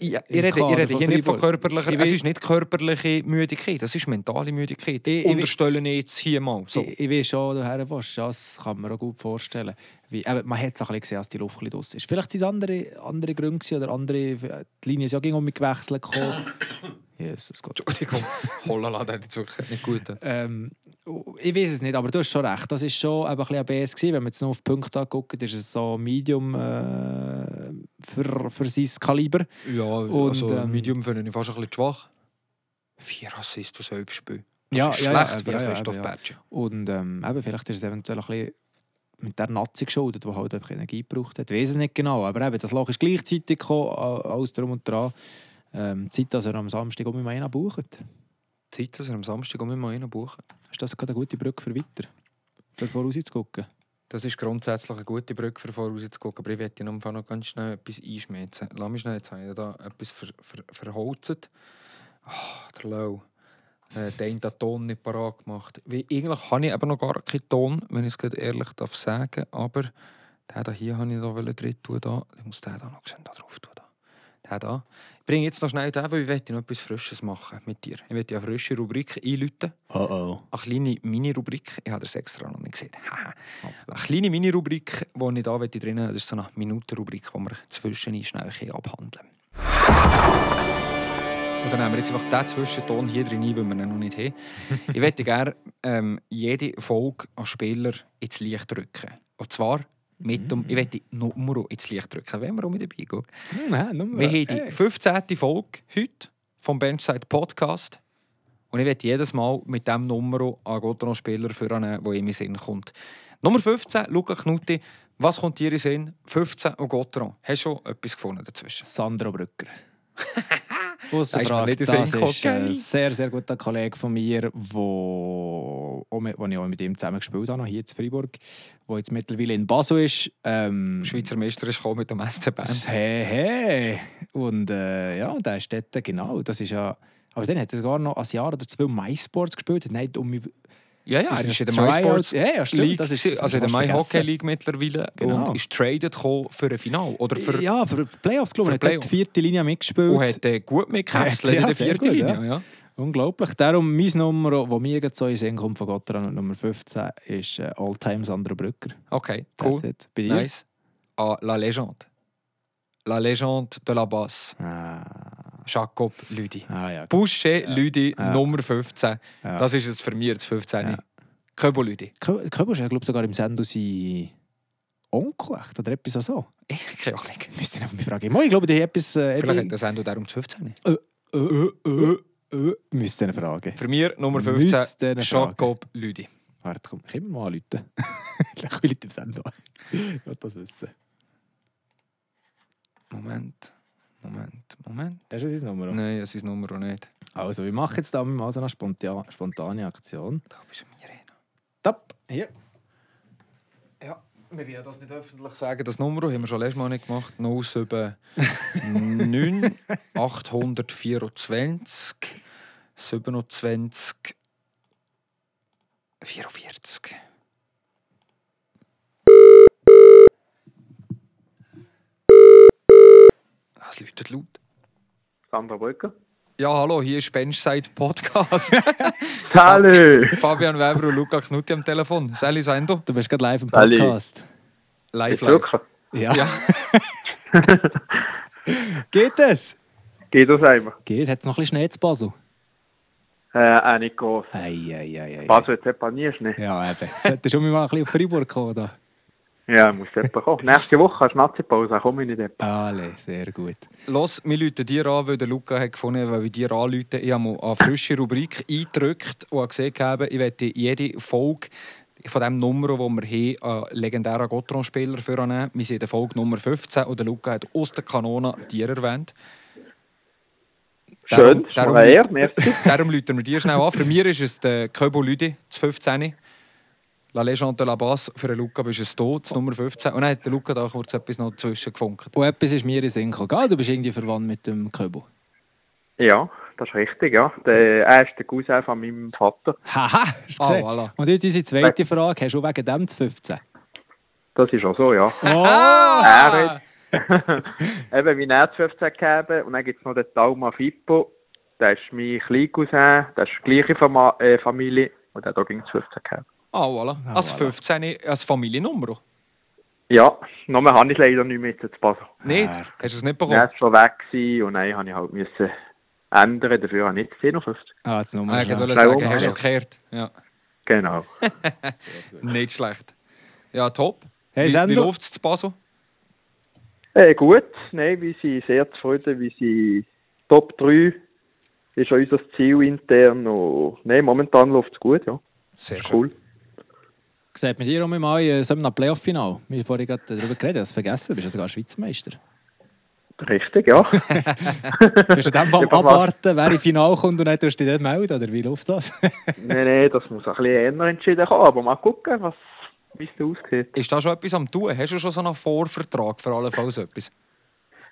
Ja, ich rede, ich rede hier nicht von körperlicher, Ich es ist nicht körperliche Müdigkeit, das ist mentale Müdigkeit. Ich- ich Unterstelle ich jetzt hier mal. So. Ich, ich weiß schon, woher du willst. Das kann man auch gut vorstellen. Wie, eben, man hat es auch ein gesehen, als die Luft ein draus ist. Vielleicht waren es andere, andere Gründe oder andere... Die Linie ist ja gegen um mich gewechselt. Jesus Gott. Entschuldigung, Hollala, der hat jetzt wirklich nicht gut. Ähm, ich weiß es nicht, aber du hast schon recht. Das war schon ein bisschen ein BS. Gewesen. Wenn man jetzt noch auf die Punkte anguckt, ist es so Medium äh, für, für sein Kaliber. Ja, Und, also ähm, Medium finde ich fast ein bisschen schwach. Vier Assists aus elf Spielen. Das Ja, ist ja, ja, schlecht für ja, ja, Christoph ja. Bertschi. Und ähm, eben, vielleicht ist es eventuell ein bisschen mit der Nazi geschuldet, die halt einfach Energie gebraucht hat. Ich weiß es nicht genau, aber eben, das Loch ist gleichzeitig gekommen, alles drum und dran. Ähm, Zeit, dass er am Samstag um einen bucht. Zeit, dass er am Samstag um einen buchen. Ist das gerade eine gute Brücke für weiter? Für vorauszugucken? Das ist grundsätzlich eine gute Brücke für vorauszugucken, aber ich werde in Fall noch ganz schnell etwas einschmelzen. Lass mich schnell, jetzt habe ich da etwas ver, ver, verholzt. Ah, der Lau. Äh, der hat den Ton nicht parat gemacht. Wie, eigentlich habe ich eben noch gar keinen Ton, wenn ich es ehrlich darf sagen aber den hier habe ich da drin tun. Da. Ich muss den da noch da drauf tun. Da. Den da. Bringe jetzt noch schnell den, weil ich möchte noch etwas Frisches machen mit dir. Ich möchte eine frische Rubrik einläuten. Oh oh. Eine kleine Mini-Rubrik. Ich habe das extra noch nicht gesehen. Eine kleine Mini-Rubrik, die ich da drin. Das ist so eine Minuten-Rubrik, die wir zwischen schnell abhandeln Und dann nehmen wir jetzt einfach diesen Zwischenton hier drin weil wir ihn noch nicht haben. ich möchte gerne ähm, jede Folge an Spieler ins Licht drücken. Und zwar mit dem, ich möchte Nummer ins Licht drücken, wenn wir um dabei gehen. Nein, nur Wir haben die 15. Folge heute vom Benchside Podcast. Und ich werde jedes Mal mit diesem Nummer an Gotteron-Spieler führen, der in meinen Sinn kommt. Nummer 15, Luca Knutti. Was kommt dir in Sinn? 15 und Gotteron. Hast du schon etwas gefunden dazwischen? Sandro Brücker. Ausser Da ist mir Frage, nicht in den das Sinn ist ein sehr, sehr guter Kollege von mir, wo, wo ich auch mit ihm zusammen gespielt habe, hier in Freiburg, der jetzt mittlerweile in Basel ist. Ähm, Schweizer Meister ist gekommen mit dem SC Bern. Hey, hey! Und äh, ja, der ist dort, genau, das ist ja... Aber dann hat er sogar noch ein Jahr oder zwei MySports gespielt, hat nicht um mich... Ja, ja, er Ist ist in der? MySports Ja, ja, stimmt, League, das ist- das also in der hast du My vergessen. Hockey League mittlerweile Genau. und ist traded für ein Final oder für ja, für Playoffs, glaube ich. Er hat Playoff. die vierte Linie mitgespielt. und hat äh, gut mitgekämpft Ja, in der vierten Linie. ja. Ja. Unglaublich. Darum mein Nummer, das mir jetzt so in Sinn kommt von Gotteron, Nummer 15, ist äh, All-Time Sandro Brücker. Okay, cool. Bei? Nice. Ah, La Légende. La Légende de la Basse. Ah, Jacob Lüdi. ah ja. Boucher Lüdi, Ja. Nummer 15. Ja. Das ist jetzt für mich das 15. Ja. Köbo Lüdi. Kö- Köber ist ja, glaube ich, sogar im Sendo sein Onkel echt, oder etwas so. Ich keine Ahnung. Müsste ich noch mal fragen. Ich glaube, die haben etwas... Äh, Vielleicht hat der Sendo darum das 15. äh, äh, äh, äh, Müsste ich ihn fragen. Für mich Nummer Müsste 15, ihn fragen. Jacob Lüdi. Warte, komm, ich immer mal anrufen. ich will im Sendo. Ich will das wissen. Moment, Moment, Moment. Hast du sein Nummer? Nein, das ist Nummer nicht. Also, wir machen jetzt da mal so eine spontane, spontane Aktion. Da bist du mir rein. Tap, hier. Ja, wir wollen das nicht öffentlich sagen. Das Nummer haben wir schon letztes Mal nicht gemacht. 079 824 27 44. Das läutet laut. Sandra Brücker. Ja, hallo, hier ist Benchside Podcast. Hallo! Fabian Weber und Luca Knutti am Telefon. Sally Sendo, Du bist gerade live im Sally. Podcast. live, live. wirklich? Ja. Ja. Geht es? Geht das einmal? Geht. Hat es noch ein bisschen Schnee zu Basel? Äh, auch nicht groß. Ei, ei, ei, ei. Basel jetzt etwa nie Schnee. Ja, eben. Sollte schon mal ein bisschen auf Freiburg kommen. Da. Ja, muss etwa kommen. Nächste Woche hast du Nazi-Pause, dann komme ich nicht etwa. Alle, sehr gut. Los, wir rufen dir an, weil der Luca hat gefunden weil wir dir anrufen. Ich habe mal eine frische Rubrik eingedrückt und habe gesehen, ich werde jede Folge von dem Nummer, das wir haben, einen legendären Gotron-Spieler vornehmen. Wir sind in der Folge Nummer 15 und der Luca hat aus der Kanone dir erwähnt. Schön, darum, eher, merci. darum rufen wir dir schnell an. Für mich ist es der Köbo Lüdi, das 15. La Legende de la Basse. Für den Luca bist es tot, das Nummer 15. Und dann hat der Luca da kurz etwas noch dazwischen gefunkt. Und etwas ist mir in Sinn gekommen. Gell, Du bist irgendwie verwandt mit dem Köbo. Ja, das ist richtig, ja. Der, er ist der Cousin von meinem Vater. Haha, hast du Ah, voilà. Und jetzt unsere zweite Frage. Hast du wegen dem das 15? Das ist auch so, ja. Oh! Er hat eben wie er 15 gegeben und dann gibt es noch den Talma Fippo. Der ist mein Kleincousin, der ist die gleiche Fama äh, Familie und der hat auch gegen 15 gegeben. Ah, voilà. Ah, Als voilà. 15. als Familiennummer. Ja, Namen habe ich leider nicht mehr jetzt zu Basel. Nicht? Hast du es nicht Er bekommen? ist schon weg gewesen und dann habe ich halt müssen ändern, dafür habe ich jetzt 57. Ah, jetzt Nummer Ah, ich wollte sagen, hast du ja. gekehrt. Ja. Genau. Nicht schlecht. Ja, top. Hey, wie wie läuft es zu Basel? Äh, gut, nein, wir sind sehr zufrieden, wir sind Top 3 ist auch unser Ziel intern und nein, momentan läuft es gut, ja. Sehr schön. Sieht man dir auch mal in so einem Playoff-Final? Wir haben vorhin gerade darüber geredet, hast du vergessen, du bist ja sogar Schweizer Meister. Richtig, ja. Bist du dann beim? Abwarten, wer im Finale kommt und dann tust du dich melden, oder wie läuft das? nein, nein, das muss ein bisschen eher entschieden kommen, aber mal gucken, was, wie es da aussieht. Ist da schon etwas am tun? Hast du schon so einen Vorvertrag für alle Fälle so etwas?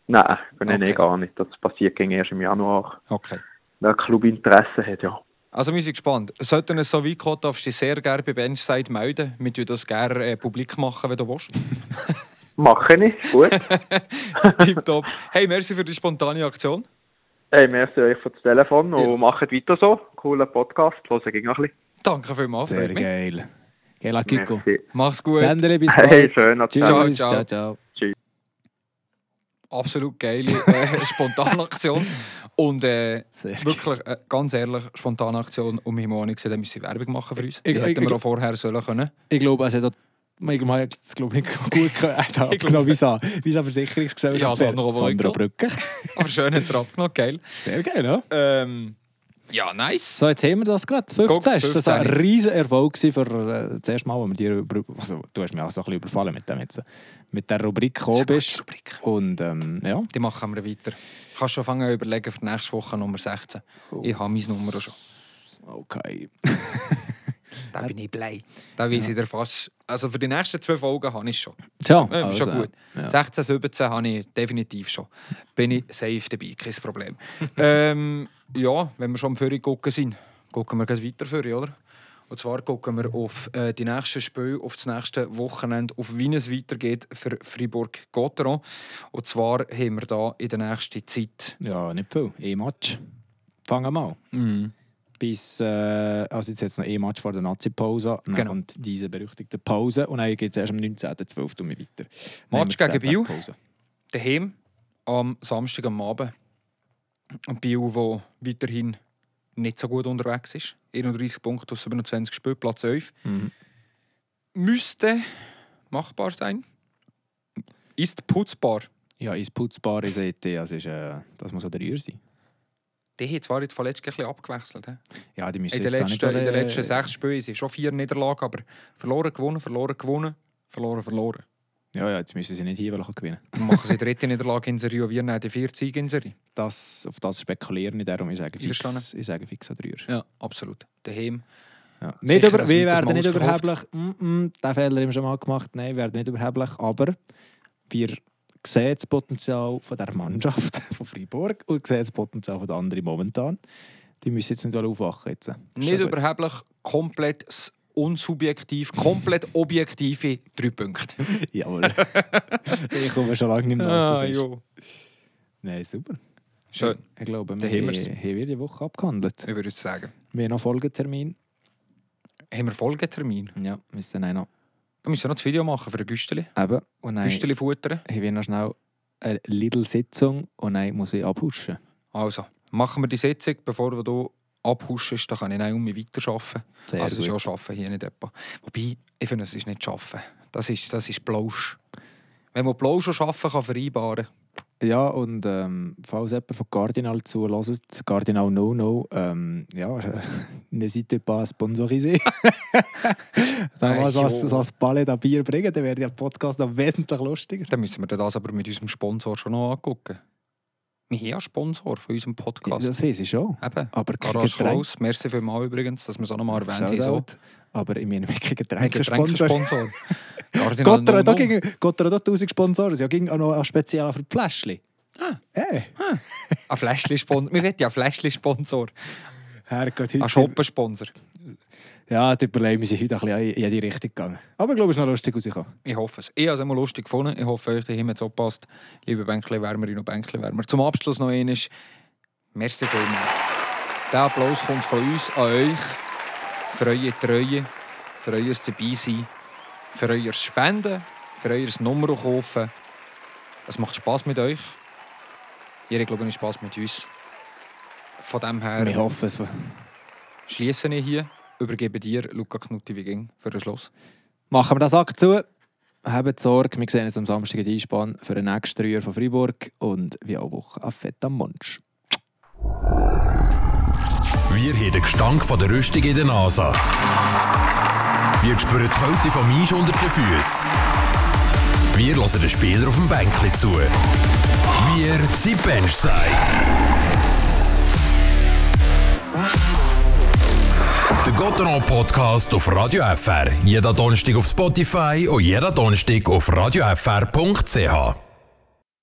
Nein, nein, Okay. nein, gar nicht. Das passiert gegen erst im Januar. Okay. Wenn der Club Interesse hat, ja. Also wir sind gespannt. Sollten es so weit kommen, darfst du dich sehr gerne bei Benchside melden. Wir tun das gerne äh, publik machen, wenn du willst. Mache ich, gut. Tipptopp. Hey, merci für die spontane Aktion. hey, merci euch für das Telefon und Ja. macht weiter so. Cooler Podcast, hören gegen ein bisschen. Danke vielmals. Sehr geil. Geil, Kiko. Mach's gut. Sendere, bis Hey, bald. schön, Tschüss. Ciao, Ciao, ciao. ciao. Absolut geile äh, spontane Aktion. Und äh, wirklich, äh, ganz ehrlich, spontane Aktion. Und auch nicht gesehen, dass wir Werbung machen für uns. Ich- hätten wir auch vorher sollen können. Ich glaube, auch Manchmal hat es glaube ich nicht gut gehört. Ich Genau, Visa, Visa Versicherungsgesellschaft. Ja, Sandro Brücke. Aber schön hat er abgenommen, geil. Sehr geil, ja? Ähm, ja, nice. So, jetzt haben wir das gerade. 15. Guck, Ist das ein 15. riesen Erfolg für äh, das erste Mal, wo wir dir über, also, du hast mich auch so ein bisschen überfallen mit dem jetzt, mit der Rubrik gekommen bist. Rubrik. Und ähm, ja, Die machen wir weiter. Kannst schon fangen überlegen für nächste Woche Nummer 16. Ich habe mein Nummer schon. okay. Da bin ich blei. Da weiß ich dir fast. Also für die nächsten zwei Folgen habe ich es schon. Ciao. Ja, ist schon gut. Ja. 16, 17 habe ich definitiv schon. Bin ich safe dabei, kein Problem. ähm, ja, wenn wir schon am Führer gucken sind, gucken wir weiter für, oder? Und zwar gucken wir auf äh, die nächsten Spiele, auf das nächste Wochenende, auf wie es weitergeht für Fribourg-Gotteron. Und zwar haben wir da in der nächsten Zeit Ja, nicht viel. E-Match. Fangen wir mal. Bis, äh, also jetzt jetzt noch E-Match vor der Nazi-Pause. Genau. kommt diese berüchtigte Pause. Und dann geht es erst am 19.12. um weiter. Match gegen 10 Biel. Daheim am Samstag am Abend. Ein Biel, der weiterhin nicht so gut unterwegs ist. 31 Punkte aus 27 Spielen, Platz 11. Mhm. Müsste machbar sein. Ist putzbar. Ja, ins Putzbare seht ihr, also ist, äh, das muss auch der Rühr sein. Die hat zwar jetzt vorletzt ein bisschen abgewechselt. he? Ja, die müssen In den letzten, nicht in den letzten sechs Spielen sind schon vier Niederlagen, aber verloren, gewonnen, verloren, gewonnen, verloren, verloren. Ja, ja, jetzt müssen sie nicht hier gewinnen. Dann machen sie die dritte Niederlage in Serie und wir nehmen die vier Siege in Serie. Das, auf das spekulieren ich darum. Ich sage fix, ich sage fix an Rühr. Ja, absolut. Daheim. Ja. Nicht Sicher über, ein wir werden nicht überheblich. Mm -mm, den Fehler haben wir schon mal gemacht. Nein, wir werden nicht überheblich. Aber wir sehen das Potenzial von der Mannschaft von Freiburg und sehen das Potenzial von den anderen momentan. Die müssen jetzt nicht aufwachen. Jetzt. Ist Nicht überheblich, komplett unsubjektiv, komplett objektive drei Punkte. Jawohl. ich komme schon lange nicht mehr Ah, aus. das ist. jo. Nein, super. Schön, Ich glaube, wir haben haben, wir die Woche abgehandelt. ich würde sagen. Wir haben noch Folgetermin. Haben wir Folgetermin? Ja, müssen auch noch. Wir müssen noch das Video machen für ein Güsteli. Eben. Und dann Güsteli futtern. haben wir noch schnell eine Lidl-Sitzung und dann muss ich abhuschen. Also, machen wir die Sitzung, bevor du abhuschen ist, dann kann ich dann um mich weiterarbeiten. Sehr also es ist ja Arbeiten hier nicht etwa. Wobei, ich finde, es ist nicht Arbeiten. Das ist, das ist Plausch. Wenn man Plausch und Arbeiten kann vereinbaren Ja, und ähm, falls jemand von Cardinal zulässt, Cardinal No No, ähm, ja, n'hésitez pas à sponsoriser. Wenn wir Äh, so, ein Palais an Bier bringen, dann wäre der Podcast noch wesentlich lustiger. dann müssen wir das aber mit unserem Sponsor schon noch angucken. Wir haben ja Sponsor von unserem Podcast. Das weiß ich schon. Eben. Aber Garage. Klaus, merci vielmals übrigens, dass wir es auch noch mal erwähnt haben. Aber ich meine, wir haben keinen Ein Getränkesponsor. Getränkesponsor. Cardinal Gott, da Null ging Gott, da 1000 Sponsoren. Ja, ging auch noch ein spezieller für die Fläschchen. Ah. Hey, Ein Fläschli-Sponsor. Wir wollen ja einen Fläschli-Sponsor. Herrgott, Ein heute. Shoppensponsor. Ja, die Probleme sind heute ein bisschen in jede Richtung gegangen. Aber ich glaube, es ist noch lustig rausgekommen. Ich hoffe es. Ich habe es immer lustig gefunden. Ich hoffe, euch daheim hat es auch gepasst. Liebe Bänkli-Wärmerinnen und Bänkli-Wärmer. Zum Abschluss noch einmal. Merci vielmals. Der Applaus kommt von uns an euch. Für eure Treue, für euer Dabeisein, für euer Spenden, für euer Nummer kaufen. Es macht Spass mit euch. Ihr glaube ich Spass mit uns. Von dem her hoffe es. schließe ich hier. Übergebe dir, Luca Knutti, wie ging für den Schluss. Machen wir den Sack zu. Habt Sorge, wir sehen uns am Samstag in Einspann für den nächsten Dreier von Freiburg und wie auch Woche auf Fett am Munsch. Wir haben den Gestank von der Rüstung in der Nase. Wir spüren die Kälte vom Eis unter den Füßen. Wir hören den Spieler auf dem Bänkli zu. Wir sind Benchside. Der Gotteron Podcast auf Radio FR. Jeder Donnerstag auf Spotify und jeder Donnerstag auf radiofr.ch.